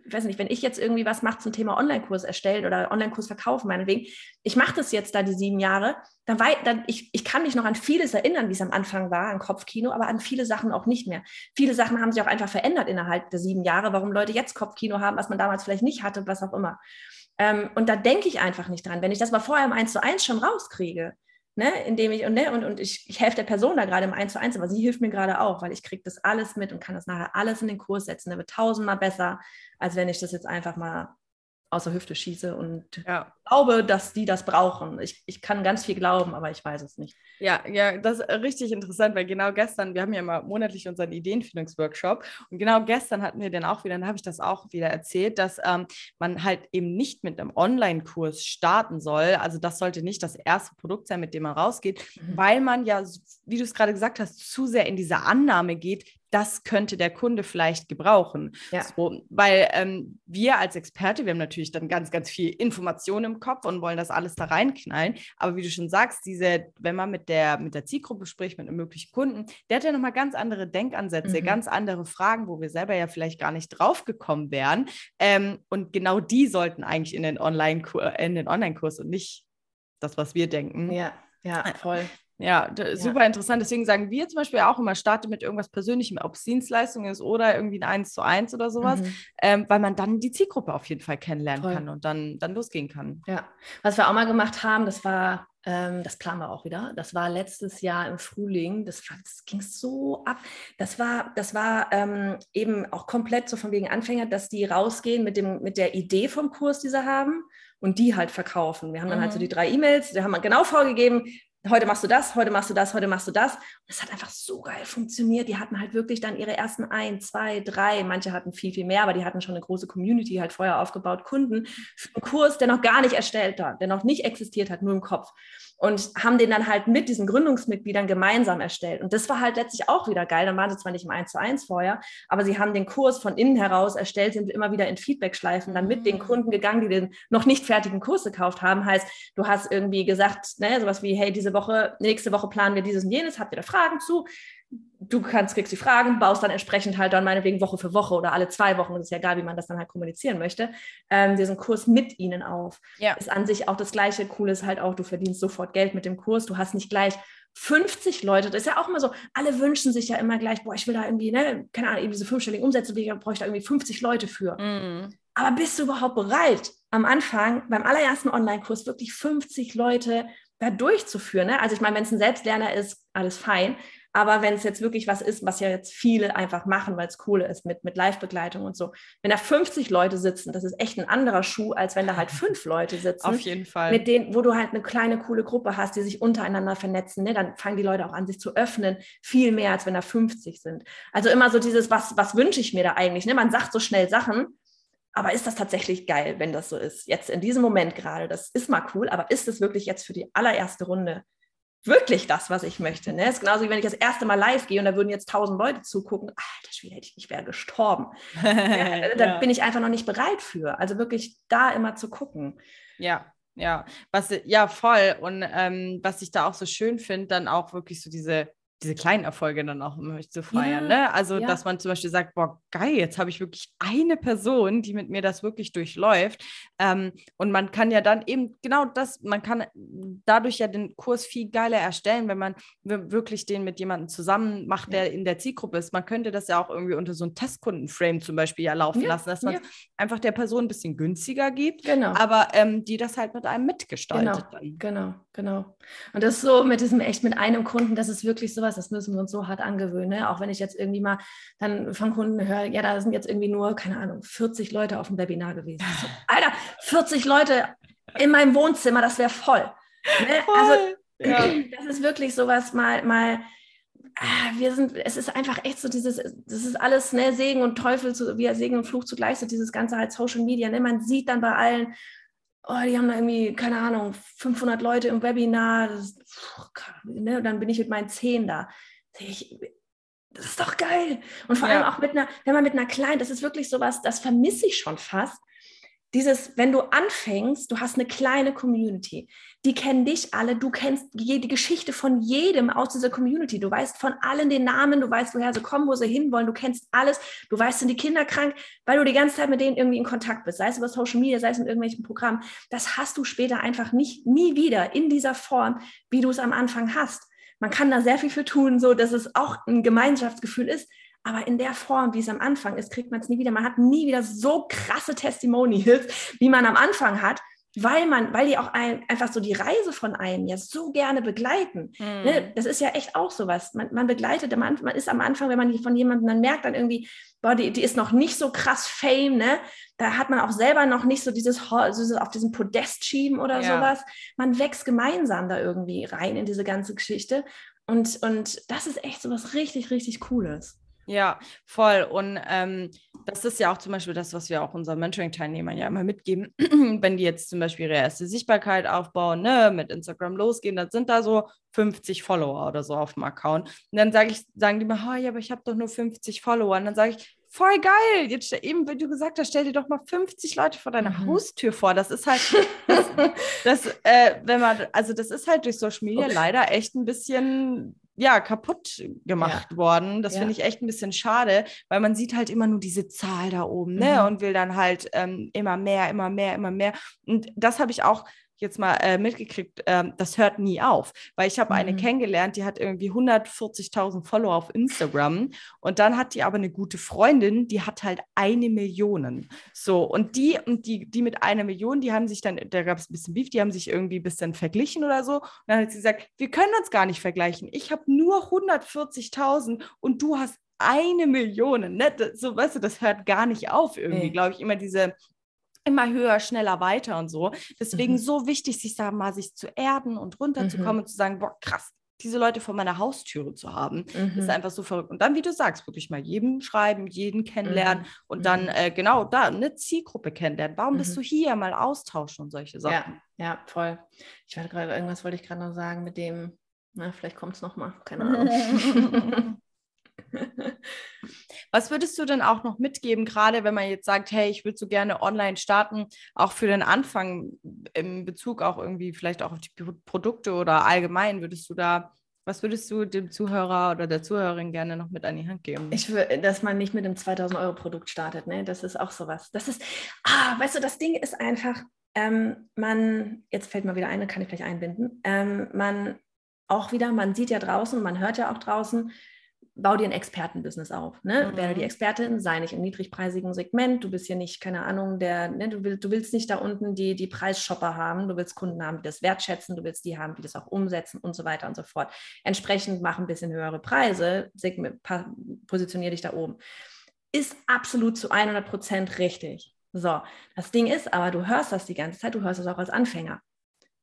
ich weiß nicht, wenn ich jetzt irgendwie was mache zum Thema Online-Kurs erstellen oder Online-Kurs verkaufen, meinetwegen, ich mache das jetzt da die sieben Jahre, dann, wei dann ich, ich kann mich noch an vieles erinnern, wie es am Anfang war, an Kopfkino, aber an viele Sachen auch nicht mehr. Viele Sachen haben sich auch einfach verändert innerhalb der sieben Jahre, warum Leute jetzt Kopfkino haben, was man damals vielleicht nicht hatte, was auch immer. Ähm, und da denke ich einfach nicht dran. Wenn ich das mal vorher im 1 zu 1 schon rauskriege, ne, indem ich, und, ne, und, und ich, ich helfe der Person da gerade im 1 zu 1, aber sie hilft mir gerade auch, weil ich kriege das alles mit und kann das nachher alles in den Kurs setzen. Der wird tausendmal besser, als wenn ich das jetzt einfach mal aus der Hüfte schieße und ja. Glaube, dass die das brauchen. Ich, ich kann ganz viel glauben, aber ich weiß es nicht. Ja, ja, das ist richtig interessant, weil genau gestern, wir haben ja immer monatlich unseren Ideenfindungsworkshop und genau gestern hatten wir den auch wieder, dann habe ich das auch wieder erzählt, dass ähm, man halt eben nicht mit einem Online-Kurs starten soll. Also das sollte nicht das erste Produkt sein, mit dem man rausgeht, mhm. weil man ja, wie du es gerade gesagt hast, zu sehr in diese Annahme geht, das könnte der Kunde vielleicht gebrauchen. Ja. So, weil ähm, wir als Experte, wir haben natürlich dann ganz, ganz viel Information im Kopf und wollen das alles da reinknallen. Aber wie du schon sagst, diese, wenn man mit der, mit der Zielgruppe spricht, mit einem möglichen Kunden, der hat ja nochmal ganz andere Denkansätze, mhm. ganz andere Fragen, wo wir selber ja vielleicht gar nicht drauf gekommen wären. Ähm, und genau die sollten eigentlich in den Online-Kurs Online und nicht das, was wir denken. Ja, ja, voll. Ja, super ja. interessant. Deswegen sagen wir zum Beispiel auch immer, starte mit irgendwas Persönlichem, ob es Dienstleistung ist oder irgendwie ein 1 zu 1 oder sowas, mhm. ähm, weil man dann die Zielgruppe auf jeden Fall kennenlernen Voll. kann und dann, dann losgehen kann. Ja, was wir auch mal gemacht haben, das war, ähm, das planen wir auch wieder, das war letztes Jahr im Frühling, das, das ging so ab. Das war, das war ähm, eben auch komplett so von wegen Anfänger, dass die rausgehen mit, dem, mit der Idee vom Kurs, die sie haben und die halt verkaufen. Wir haben dann mhm. halt so mhm. die drei E-Mails, wir haben genau vorgegeben, heute machst du das, heute machst du das, heute machst du das. Und es hat einfach so geil funktioniert. Die hatten halt wirklich dann ihre ersten ein, zwei, drei, manche hatten viel, viel mehr, aber die hatten schon eine große Community halt vorher aufgebaut, Kunden für einen Kurs, der noch gar nicht erstellt war, der noch nicht existiert hat, nur im Kopf und haben den dann halt mit diesen Gründungsmitgliedern gemeinsam erstellt. Und das war halt letztlich auch wieder geil. Dann waren sie zwar nicht im 1 zu 1 vorher, aber sie haben den Kurs von innen heraus erstellt, sind immer wieder in Feedback-Schleifen dann mit den mhm. Kunden gegangen, die den noch nicht fertigen Kurs gekauft haben. Heißt, du hast irgendwie gesagt, ne, sowas wie, hey, diese Woche, nächste Woche planen wir dieses und jenes, habt ihr da Fragen zu? Du kannst, kriegst die Fragen, baust dann entsprechend halt dann meinetwegen Woche für Woche oder alle zwei Wochen, das ist ja egal, wie man das dann halt kommunizieren möchte, ähm, diesen Kurs mit ihnen auf. Ja. Ist an sich auch das Gleiche. Cool ist halt auch, du verdienst sofort Geld mit dem Kurs. Du hast nicht gleich 50 Leute. Das ist ja auch immer so, alle wünschen sich ja immer gleich, boah, ich will da irgendwie, ne, keine Ahnung, eben diese fünfstelligen Umsätze, wie brauche ich da irgendwie 50 Leute für. Mhm. Aber bist du überhaupt bereit, am Anfang beim allerersten Online-Kurs wirklich 50 Leute da durchzuführen? Ne? Also ich meine, wenn es ein Selbstlerner ist, alles fein. Aber wenn es jetzt wirklich was ist, was ja jetzt viele einfach machen, weil es cool ist mit, mit Live-Begleitung und so, wenn da 50 Leute sitzen, das ist echt ein anderer Schuh, als wenn da halt fünf Leute sitzen. Auf jeden Fall. Mit denen, wo du halt eine kleine, coole Gruppe hast, die sich untereinander vernetzen, ne? dann fangen die Leute auch an, sich zu öffnen, viel mehr, als wenn da 50 sind. Also immer so dieses, was, was wünsche ich mir da eigentlich? Ne? Man sagt so schnell Sachen, aber ist das tatsächlich geil, wenn das so ist? Jetzt in diesem Moment gerade, das ist mal cool, aber ist es wirklich jetzt für die allererste Runde wirklich das, was ich möchte. Ne? Es ist genauso wie wenn ich das erste Mal live gehe und da würden jetzt tausend Leute zugucken. Alter Schwede, ich, ich wäre gestorben. ja, da ja. bin ich einfach noch nicht bereit für. Also wirklich da immer zu gucken. Ja, ja, was ja voll und ähm, was ich da auch so schön finde, dann auch wirklich so diese diese kleinen Erfolge dann auch immer zu feiern. Ja, ne? Also, ja. dass man zum Beispiel sagt, boah, geil, jetzt habe ich wirklich eine Person, die mit mir das wirklich durchläuft. Ähm, und man kann ja dann eben genau das, man kann dadurch ja den Kurs viel geiler erstellen, wenn man wir- wirklich den mit jemandem zusammen macht, der in der Zielgruppe ist. Man könnte das ja auch irgendwie unter so ein Testkundenframe zum Beispiel ja laufen Ja, lassen, dass man ja. einfach der Person ein bisschen günstiger gibt, Genau. aber ähm, die das halt mit einem mitgestaltet dann. Genau, genau. Und das so mit diesem echt mit einem Kunden, das ist wirklich sowas, das müssen wir uns so hart angewöhnen. Ne? Auch wenn ich jetzt irgendwie mal dann von Kunden höre, ja, da sind jetzt irgendwie nur, keine Ahnung, 40 Leute auf dem Webinar gewesen. So, Alter, 40 Leute in meinem Wohnzimmer, das wäre voll. Ne? Also ja. das ist wirklich sowas mal, mal, ah, wir sind, es ist einfach echt so dieses, das ist alles, ne, Segen und Teufel, zu, wie Segen und Fluch zugleich, so dieses ganze halt Social Media, ne, man sieht dann bei allen, oh, die haben da irgendwie, keine Ahnung, 500 Leute im Webinar, das, ist- puh, ne, und dann bin ich mit meinen 10 da. Ich, das ist doch geil. Und vor Ja. allem auch mit einer, wenn man mit einer kleinen, das ist wirklich sowas, das vermisse ich schon fast. Dieses, wenn du anfängst, du hast eine kleine Community, die kennen dich alle, du kennst die Geschichte von jedem aus dieser Community, du weißt von allen den Namen, du weißt, woher sie kommen, wo sie hinwollen, du kennst alles, du weißt, sind die Kinder krank, weil du die ganze Zeit mit denen irgendwie in Kontakt bist, sei es über Social Media, sei es in irgendwelchen Programmen. Das hast du später einfach nicht, nie wieder in dieser Form, wie du es am Anfang hast. Man kann da sehr viel für tun, so dass es auch ein Gemeinschaftsgefühl ist, aber in der Form, wie es am Anfang ist, kriegt man es nie wieder. Man hat nie wieder so krasse Testimonials, wie man am Anfang hat, weil man, weil die auch ein, einfach so die Reise von einem ja so gerne begleiten. Mhm. Ne? Das ist ja echt auch sowas. Man, man begleitet, man, man ist am Anfang, wenn man die von jemandem dann merkt, dann irgendwie, boah, die, die ist noch nicht so krass Fame, ne? Da hat man auch selber noch nicht so dieses, dieses auf diesem Podest schieben oder Ja. sowas. Man wächst gemeinsam da irgendwie rein in diese ganze Geschichte. Und, und das ist echt so was richtig, richtig Cooles. Ja, voll. Und ähm, das ist ja auch zum Beispiel das, was wir auch unseren Mentoring-Teilnehmern ja immer mitgeben. Wenn die jetzt zum Beispiel ihre erste Sichtbarkeit aufbauen, ne, mit Instagram losgehen, dann sind da so 50 Follower oder so auf dem Account. Und dann sage ich, sagen die mir, oh, ja, aber ich habe doch nur 50 Follower. Und dann sage ich, voll geil. Jetzt eben, wie du gesagt hast, stell dir doch mal 50 Leute vor deiner Mhm. Haustür vor. Das ist halt, das, das äh, wenn man, also das ist halt durch Social Media Okay. leider echt ein bisschen ja, kaputt gemacht worden. Das Ja. finde ich echt ein bisschen schade, weil man sieht halt immer nur diese Zahl da oben, ne? Mhm. Und will dann halt ähm, immer mehr, immer mehr, immer mehr. Und das habe ich auch jetzt mal äh, mitgekriegt, ähm, das hört nie auf, weil ich habe eine Mhm. kennengelernt, die hat irgendwie 140.000 Follower auf Instagram und dann hat die aber eine gute Freundin, die hat halt eine Million. So, und die und die, die mit einer Million, die haben sich dann, da gab es ein bisschen Beef, die haben sich irgendwie ein bisschen verglichen oder so. Und dann hat sie gesagt, wir können uns gar nicht vergleichen. Ich habe nur 140.000 und du hast eine Million. Ne? Das, so, weißt du, das hört gar nicht auf irgendwie, Nee. glaube ich, immer diese immer höher, schneller, weiter und so. Deswegen Mhm. so wichtig, sich da mal sich zu erden und runterzukommen Mhm. und zu sagen, boah, krass, diese Leute vor meiner Haustüre zu haben, Mhm. ist einfach so verrückt. Und dann, wie du sagst, wirklich mal jedem schreiben, jeden kennenlernen Mhm. und dann Mhm. äh, genau da eine Zielgruppe kennenlernen. Warum bist Mhm. du hier? Mal austauschen und solche Sachen. Ja, ja, voll. Ich werde gerade, irgendwas wollte ich gerade noch sagen mit dem, na, vielleicht kommt es nochmal, keine Ahnung. Was würdest du denn auch noch mitgeben, gerade wenn man jetzt sagt, hey, ich würde so gerne online starten, auch für den Anfang in Bezug auch irgendwie vielleicht auch auf die Pro- Produkte oder allgemein, würdest du da, was würdest du dem Zuhörer oder der Zuhörerin gerne noch mit an die Hand geben? Ich will, dass man nicht mit einem 2000 Euro Produkt startet, ne? Das ist auch sowas. Das ist, ah, weißt du, das Ding ist einfach, ähm, man, jetzt fällt mir wieder ein, kann ich gleich einbinden, ähm, man auch wieder, man sieht ja draußen, man hört ja auch draußen, bau dir ein Expertenbusiness auf. Ne? Mhm. Werde die Expertin, sei nicht im niedrigpreisigen Segment, du bist hier nicht, keine Ahnung, der, ne, du, willst, du willst nicht da unten die, die Preisshopper haben, du willst Kunden haben, die das wertschätzen, du willst die haben, die das auch umsetzen und so weiter und so fort. Entsprechend mach ein bisschen höhere Preise, segment, positionier dich da oben. Ist absolut zu 100 Prozent richtig. So, das Ding ist aber, du hörst das die ganze Zeit, du hörst das auch als Anfänger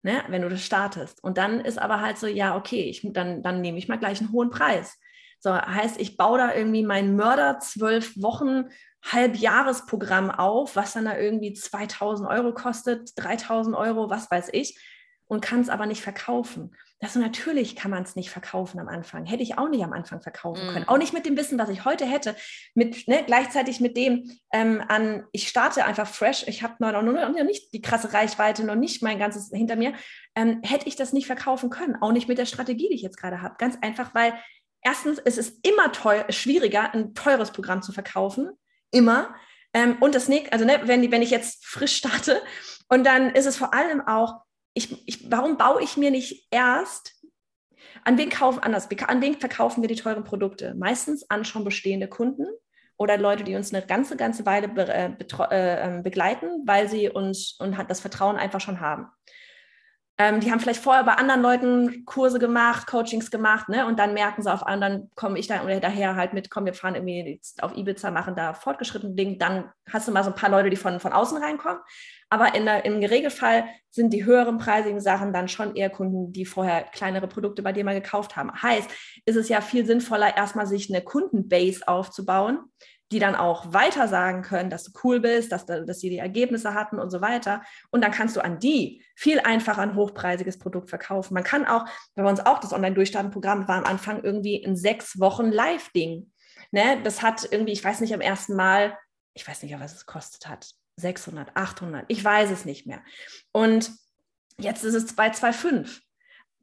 ne, wenn du das startest. Und dann ist aber halt so, ja, okay, ich, dann, dann nehme ich mal gleich einen hohen Preis. So, heißt, ich baue da irgendwie mein Mörder zwölf Wochen Halbjahresprogramm auf, was dann da irgendwie 2000 Euro kostet, 3000 Euro, was weiß ich, und kann es aber nicht verkaufen. Das natürlich kann man es nicht verkaufen am Anfang. Hätte ich auch nicht am Anfang verkaufen Mhm. können. Auch nicht mit dem Wissen, was ich heute hätte. Mit, ne, gleichzeitig mit dem ähm, an, ich starte einfach fresh. Ich habe noch, noch, noch nicht die krasse Reichweite, noch nicht mein ganzes hinter mir. Ähm, hätte ich das nicht verkaufen können. Auch nicht mit der Strategie, die ich jetzt gerade habe. Ganz einfach, weil erstens, es ist immer teuer, schwieriger, ein teures Programm zu verkaufen. Immer. Ähm, und das nächste, also ne, wenn, wenn ich jetzt frisch starte, und dann ist es vor allem auch, ich, ich, warum baue ich mir nicht erst, an wen kaufen anders, an wen verkaufen wir die teuren Produkte? Meistens an schon bestehende Kunden oder Leute, die uns eine ganze, ganze Weile be, äh, äh, ähm, begleiten, weil sie uns und das Vertrauen einfach schon haben. Ähm, die haben vielleicht vorher bei anderen Leuten Kurse gemacht, Coachings gemacht, ne? Und dann merken sie auf einmal, dann komme ich da oder daher halt mit, komm, wir fahren irgendwie auf Ibiza, machen da fortgeschrittene Dinge. Dann hast du mal so ein paar Leute, die von, von außen reinkommen. Aber in der, im Regelfall sind die höheren preisigen Sachen dann schon eher Kunden, die vorher kleinere Produkte bei dir mal gekauft haben. Heißt, ist es ja viel sinnvoller, erstmal sich eine Kundenbase aufzubauen, die dann auch weiter sagen können, dass du cool bist, dass, dass sie die Ergebnisse hatten und so weiter. Und dann kannst du an die viel einfacher ein hochpreisiges Produkt verkaufen. Man kann auch, bei uns auch das Online-Durchstarten-Programm war am Anfang irgendwie ein sechs Wochen Live-Ding. Ne? Das hat irgendwie, ich weiß nicht, am ersten Mal, ich weiß nicht, was es kostet hat, 600, 800, ich weiß es nicht mehr. Und jetzt ist es 225.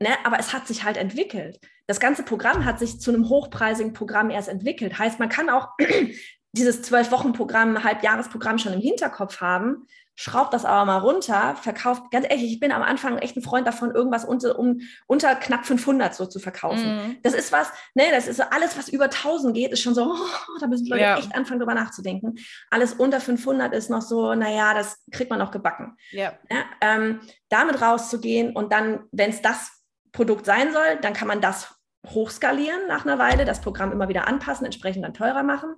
Ne? Aber es hat sich halt entwickelt. Das ganze Programm hat sich zu einem hochpreisigen Programm erst entwickelt. Heißt, man kann auch dieses Zwölf-Wochen-Programm, Halbjahresprogramm schon im Hinterkopf haben, schraubt das aber mal runter, verkauft, ganz ehrlich, ich bin am Anfang echt ein Freund davon, irgendwas unter, um, unter knapp 500 so zu verkaufen. Mm. Das ist was, ne, das ist so alles, was über 1000 geht, ist schon so, oh, da müssen Leute ja. echt anfangen, drüber nachzudenken. Alles unter 500 ist noch so, naja, das kriegt man noch gebacken. Ja. ja ähm, damit rauszugehen und dann, wenn es das Produkt sein soll, dann kann man das hochskalieren nach einer Weile, das Programm immer wieder anpassen, entsprechend dann teurer machen.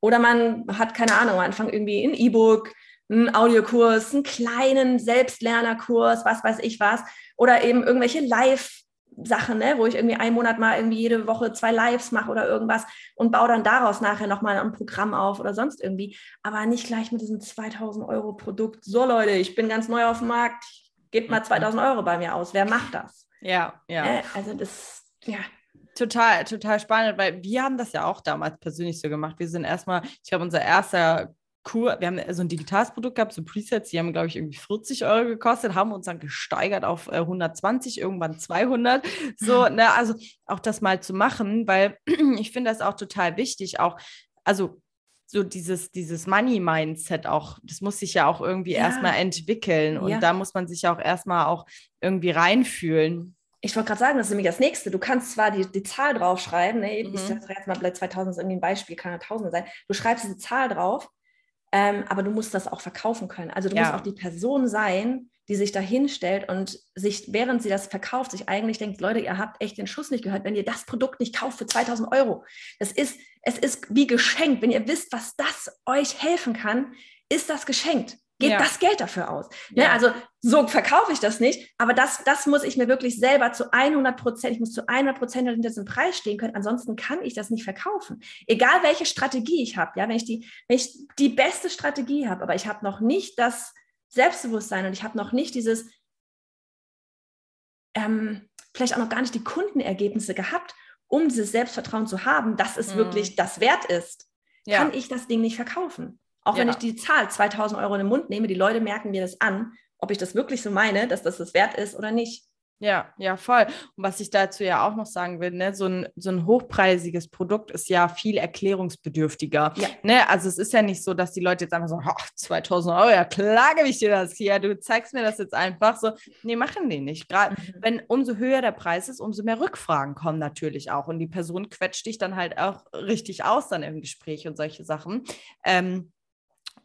Oder man hat, keine Ahnung, am Anfang irgendwie ein E-Book, einen Audiokurs, einen kleinen Selbstlernerkurs, was weiß ich was. Oder eben irgendwelche Live-Sachen, ne, wo ich irgendwie einen Monat mal irgendwie jede Woche zwei Lives mache oder irgendwas und baue dann daraus nachher nochmal ein Programm auf oder sonst irgendwie. Aber nicht gleich mit diesem 2000 Euro Produkt. So Leute, ich bin ganz neu auf dem Markt, gebt mal 2000 Euro bei mir aus. Wer macht das? Ja, ja. Äh, also das, ja. Total, total spannend, weil wir haben das ja auch damals persönlich so gemacht. Wir sind erstmal, ich glaube, unser erster Kur, wir haben so ein digitales Produkt gehabt, so Presets, die haben, glaube ich, irgendwie 40 Euro gekostet, haben uns dann gesteigert auf äh, 120, irgendwann 200. So, ne, also auch das mal zu machen, weil ich finde das auch total wichtig, auch, also so dieses, dieses Money-Mindset auch, das muss sich ja auch irgendwie ja. erstmal entwickeln und ja. da muss man sich ja auch erstmal auch irgendwie reinfühlen. Ich wollte gerade sagen, das ist nämlich das Nächste. Du kannst zwar die, die Zahl draufschreiben, ne? mhm. ich sage jetzt mal, vielleicht 2000 ist irgendwie ein Beispiel, kann ja 1000 sein. Du schreibst diese Zahl drauf, ähm, aber du musst das auch verkaufen können. Also du ja. musst auch die Person sein, die sich da hinstellt und sich, während sie das verkauft, sich eigentlich denkt, Leute, ihr habt echt den Schuss nicht gehört, wenn ihr das Produkt nicht kauft für 2000 Euro. Das ist, es ist wie geschenkt. Wenn ihr wisst, was das euch helfen kann, ist das geschenkt. Geht ja. das Geld dafür aus. Ne, ja. Ne? Also so verkaufe ich das nicht, aber das, das muss ich mir wirklich selber zu 100 Prozent, ich muss zu 100 Prozent hinter diesem Preis stehen können, ansonsten kann ich das nicht verkaufen. Egal welche Strategie ich habe, ja, wenn ich die, wenn ich die beste Strategie habe, aber ich habe noch nicht das Selbstbewusstsein und ich habe noch nicht dieses, ähm, vielleicht auch noch gar nicht die Kundenergebnisse gehabt, um dieses Selbstvertrauen zu haben, dass es mhm. wirklich das wert ist, ja. kann ich das Ding nicht verkaufen. Auch ja. wenn ich die Zahl 2000 Euro in den Mund nehme, die Leute merken mir das an, ob ich das wirklich so meine, dass das das wert ist oder nicht. Ja, ja, voll. Und was ich dazu ja auch noch sagen will, ne, so ein, so ein hochpreisiges Produkt ist ja viel erklärungsbedürftiger. Ja. Ne? Also es ist ja nicht so, dass die Leute jetzt einfach so, oh, 2000 Euro, ja klar gebe ich dir das hier, du zeigst mir das jetzt einfach so. Nee, machen die nicht. Gerade mhm. wenn umso höher der Preis ist, umso mehr Rückfragen kommen natürlich auch. Und die Person quetscht dich dann halt auch richtig aus dann im Gespräch und solche Sachen. Ähm,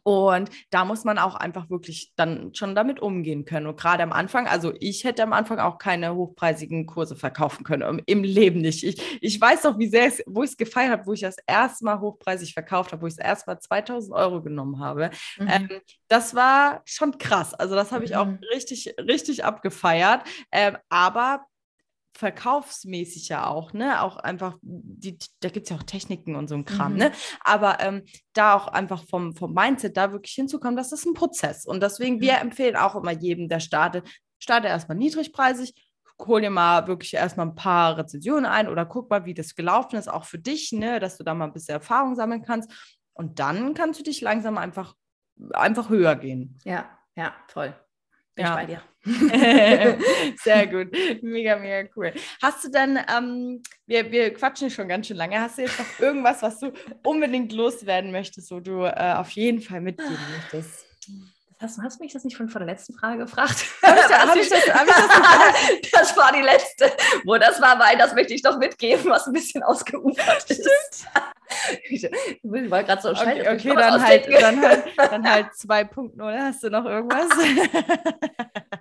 und da muss man auch einfach wirklich dann schon damit umgehen können. Und gerade am Anfang, also ich hätte am Anfang auch keine hochpreisigen Kurse verkaufen können, im Leben nicht. Ich, ich weiß doch, wie sehr es, wo ich es gefeiert habe, wo ich das erste Mal hochpreisig verkauft habe, wo ich das erste Mal 2000 Euro genommen habe. Mhm. Ähm, das war schon krass. Also das habe ich auch mhm. richtig, richtig abgefeiert. Ähm, aber verkaufsmäßig ja auch, ne? Auch einfach, die, da gibt es ja auch Techniken und so ein Kram, mhm. ne? Aber ähm, da auch einfach vom, vom Mindset da wirklich hinzukommen, das ist ein Prozess. Und deswegen, mhm. wir empfehlen auch immer jedem, der startet, starte erstmal niedrigpreisig, hol dir mal wirklich erstmal ein paar Rezensionen ein oder guck mal, wie das gelaufen ist, auch für dich, ne? Dass du da mal ein bisschen Erfahrung sammeln kannst. Und dann kannst du dich langsam einfach, einfach höher gehen. Ja, ja, voll. Bin ja. ich bei dir. Sehr gut. Mega, mega cool. Hast du dann, ähm, wir, wir quatschen schon ganz schön lange, hast du jetzt noch irgendwas, was du unbedingt loswerden möchtest, wo du äh, auf jeden Fall mitgeben möchtest? Hast, hast du mich das nicht von vor der letzten Frage gefragt? Hab ich, hab ich das, hab ich das, das, war die letzte. Wo das war, weil das möchte ich doch mitgeben, was ein bisschen ausgeufert ist. ich, ich war gerade so Okay, okay dann, halt, dann, halt, dann halt 2.0. Hast du noch irgendwas?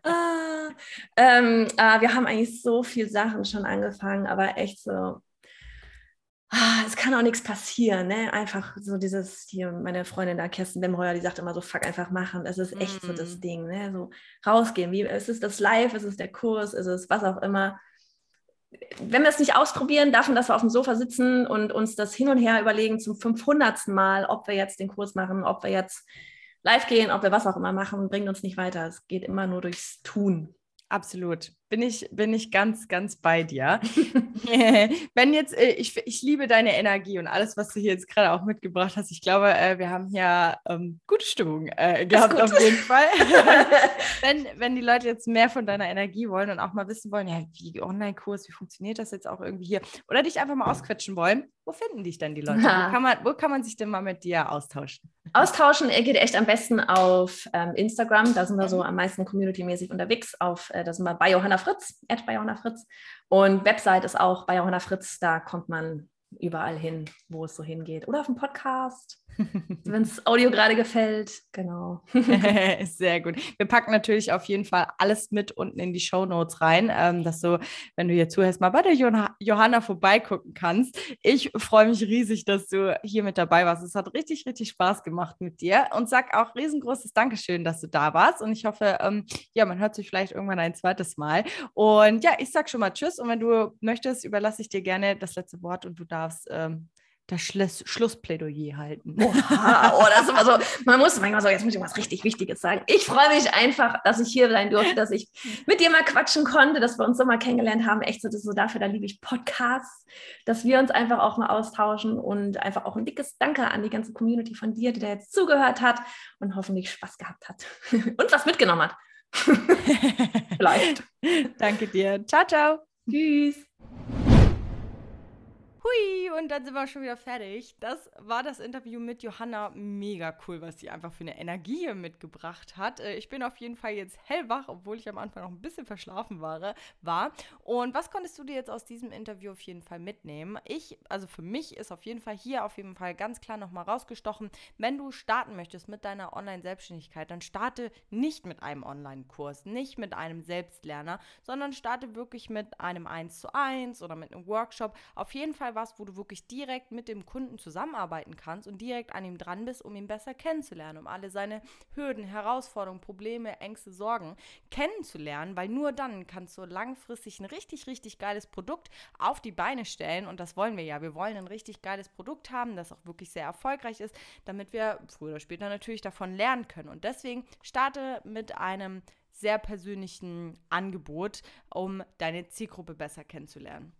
ah, ähm, äh, wir haben eigentlich so viele Sachen schon angefangen, aber echt so ah, es kann auch nichts passieren, ne? Einfach so dieses, hier, meine Freundin da, Kerstin Demheuer, die sagt immer so, fuck, einfach machen. Es ist echt mm. so das mm. Ding, ne? So rausgehen. Wie, ist es das Live, ist es der Kurs, ist es was auch immer. Wenn wir es nicht ausprobieren, davon, dass wir auf dem Sofa sitzen und uns das hin und her überlegen zum 500. Mal, ob wir jetzt den Kurs machen, ob wir jetzt live gehen, ob wir was auch immer machen, bringt uns nicht weiter. Es geht immer nur durchs Tun. Absolut. Bin ich, bin ich ganz, ganz bei dir. Wenn jetzt, äh, ich, ich liebe deine Energie und alles, was du hier jetzt gerade auch mitgebracht hast. Ich glaube, äh, wir haben hier ähm, gute Stimmung äh, gehabt auf jeden Fall. wenn, wenn die Leute jetzt mehr von deiner Energie wollen und auch mal wissen wollen, ja, wie Online-Kurs, wie funktioniert das jetzt auch irgendwie hier? Oder dich einfach mal ausquetschen wollen, wo finden dich denn die Leute? Wo kann, man, wo kann man sich denn mal mit dir austauschen? Austauschen geht echt am besten auf ähm, Instagram. Da sind wir so am meisten community-mäßig unterwegs. Auf, äh, da sind wir bei Johanna Fritz, at bei Johanna Fritz. Und Website ist auch bei Johanna Fritz. Da kommt man überall hin, wo es so hingeht. Oder auf dem Podcast. Wenn es Audio gerade gefällt, genau. Sehr gut. Wir packen natürlich auf jeden Fall alles mit unten in die Show Notes rein, ähm, dass du, wenn du hier zuhörst, mal bei der Johanna vorbeigucken kannst. Ich freue mich riesig, dass du hier mit dabei warst. Es hat richtig, richtig Spaß gemacht mit dir und sag auch riesengroßes Dankeschön, dass du da warst. Und ich hoffe, ähm, ja, man hört sich vielleicht irgendwann ein zweites Mal. Und ja, ich sag schon mal Tschüss. Und wenn du möchtest, überlasse ich dir gerne das letzte Wort und du darfst ähm, das Schluss, Schlussplädoyer halten. Oha, oh, das ist immer so, man muss manchmal so, jetzt muss ich was richtig Wichtiges sagen. Ich freue mich einfach, dass ich hier sein durfte, dass ich mit dir mal quatschen konnte, dass wir uns so mal kennengelernt haben. Echt so, das ist so dafür, da liebe ich Podcasts, dass wir uns einfach auch mal austauschen und einfach auch ein dickes Danke an die ganze Community von dir, die da jetzt zugehört hat und hoffentlich Spaß gehabt hat und was mitgenommen hat. Vielleicht. Danke dir. Ciao, ciao. Tschüss. Hui, und dann sind wir schon wieder fertig. Das war das Interview mit Johanna. Mega cool, was sie einfach für eine Energie mitgebracht hat. Äh, ich bin auf jeden Fall jetzt hellwach, obwohl ich am Anfang noch ein bisschen verschlafen war. war. Und was konntest du dir jetzt aus diesem Interview auf jeden Fall mitnehmen? Ich, also für mich ist auf jeden Fall hier auf jeden Fall ganz klar nochmal rausgestochen, wenn du starten möchtest mit deiner Online-Selbstständigkeit, dann starte nicht mit einem Online-Kurs, nicht mit einem Selbstlerner, sondern starte wirklich mit einem 1 zu 1 oder mit einem Workshop. Auf jeden Fall was, wo du wirklich direkt mit dem Kunden zusammenarbeiten kannst und direkt an ihm dran bist, um ihn besser kennenzulernen, um alle seine Hürden, Herausforderungen, Probleme, Ängste, Sorgen kennenzulernen, weil nur dann kannst du langfristig ein richtig, richtig geiles Produkt auf die Beine stellen und das wollen wir ja. Wir wollen ein richtig geiles Produkt haben, das auch wirklich sehr erfolgreich ist, damit wir früher oder später natürlich davon lernen können. Und deswegen starte mit einem sehr persönlichen Angebot, um deine Zielgruppe besser kennenzulernen.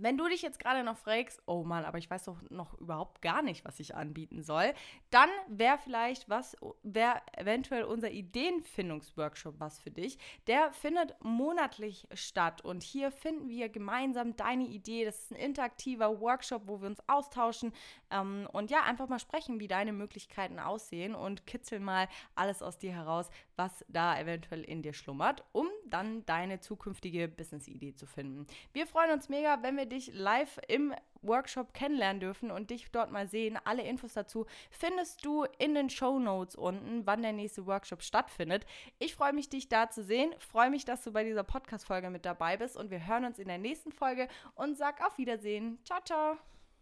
Wenn du dich jetzt gerade noch fragst, oh Mann, aber ich weiß doch noch überhaupt gar nicht, was ich anbieten soll, dann wäre vielleicht was, wäre eventuell unser Ideenfindungsworkshop was für dich. Der findet monatlich statt und hier finden wir gemeinsam deine Idee. Das ist ein interaktiver Workshop, wo wir uns austauschen ähm, und ja, einfach mal sprechen, wie deine Möglichkeiten aussehen und kitzeln mal alles aus dir heraus, was da eventuell in dir schlummert, um dann deine zukünftige Business-Idee zu finden. Wir freuen uns mega, wenn wir dich live im Workshop kennenlernen dürfen und dich dort mal sehen. Alle Infos dazu findest du in den Show Notes unten, wann der nächste Workshop stattfindet. Ich freue mich, dich da zu sehen. Freue mich, dass du bei dieser Podcast-Folge mit dabei bist und wir hören uns in der nächsten Folge und sag auf Wiedersehen. Ciao, ciao.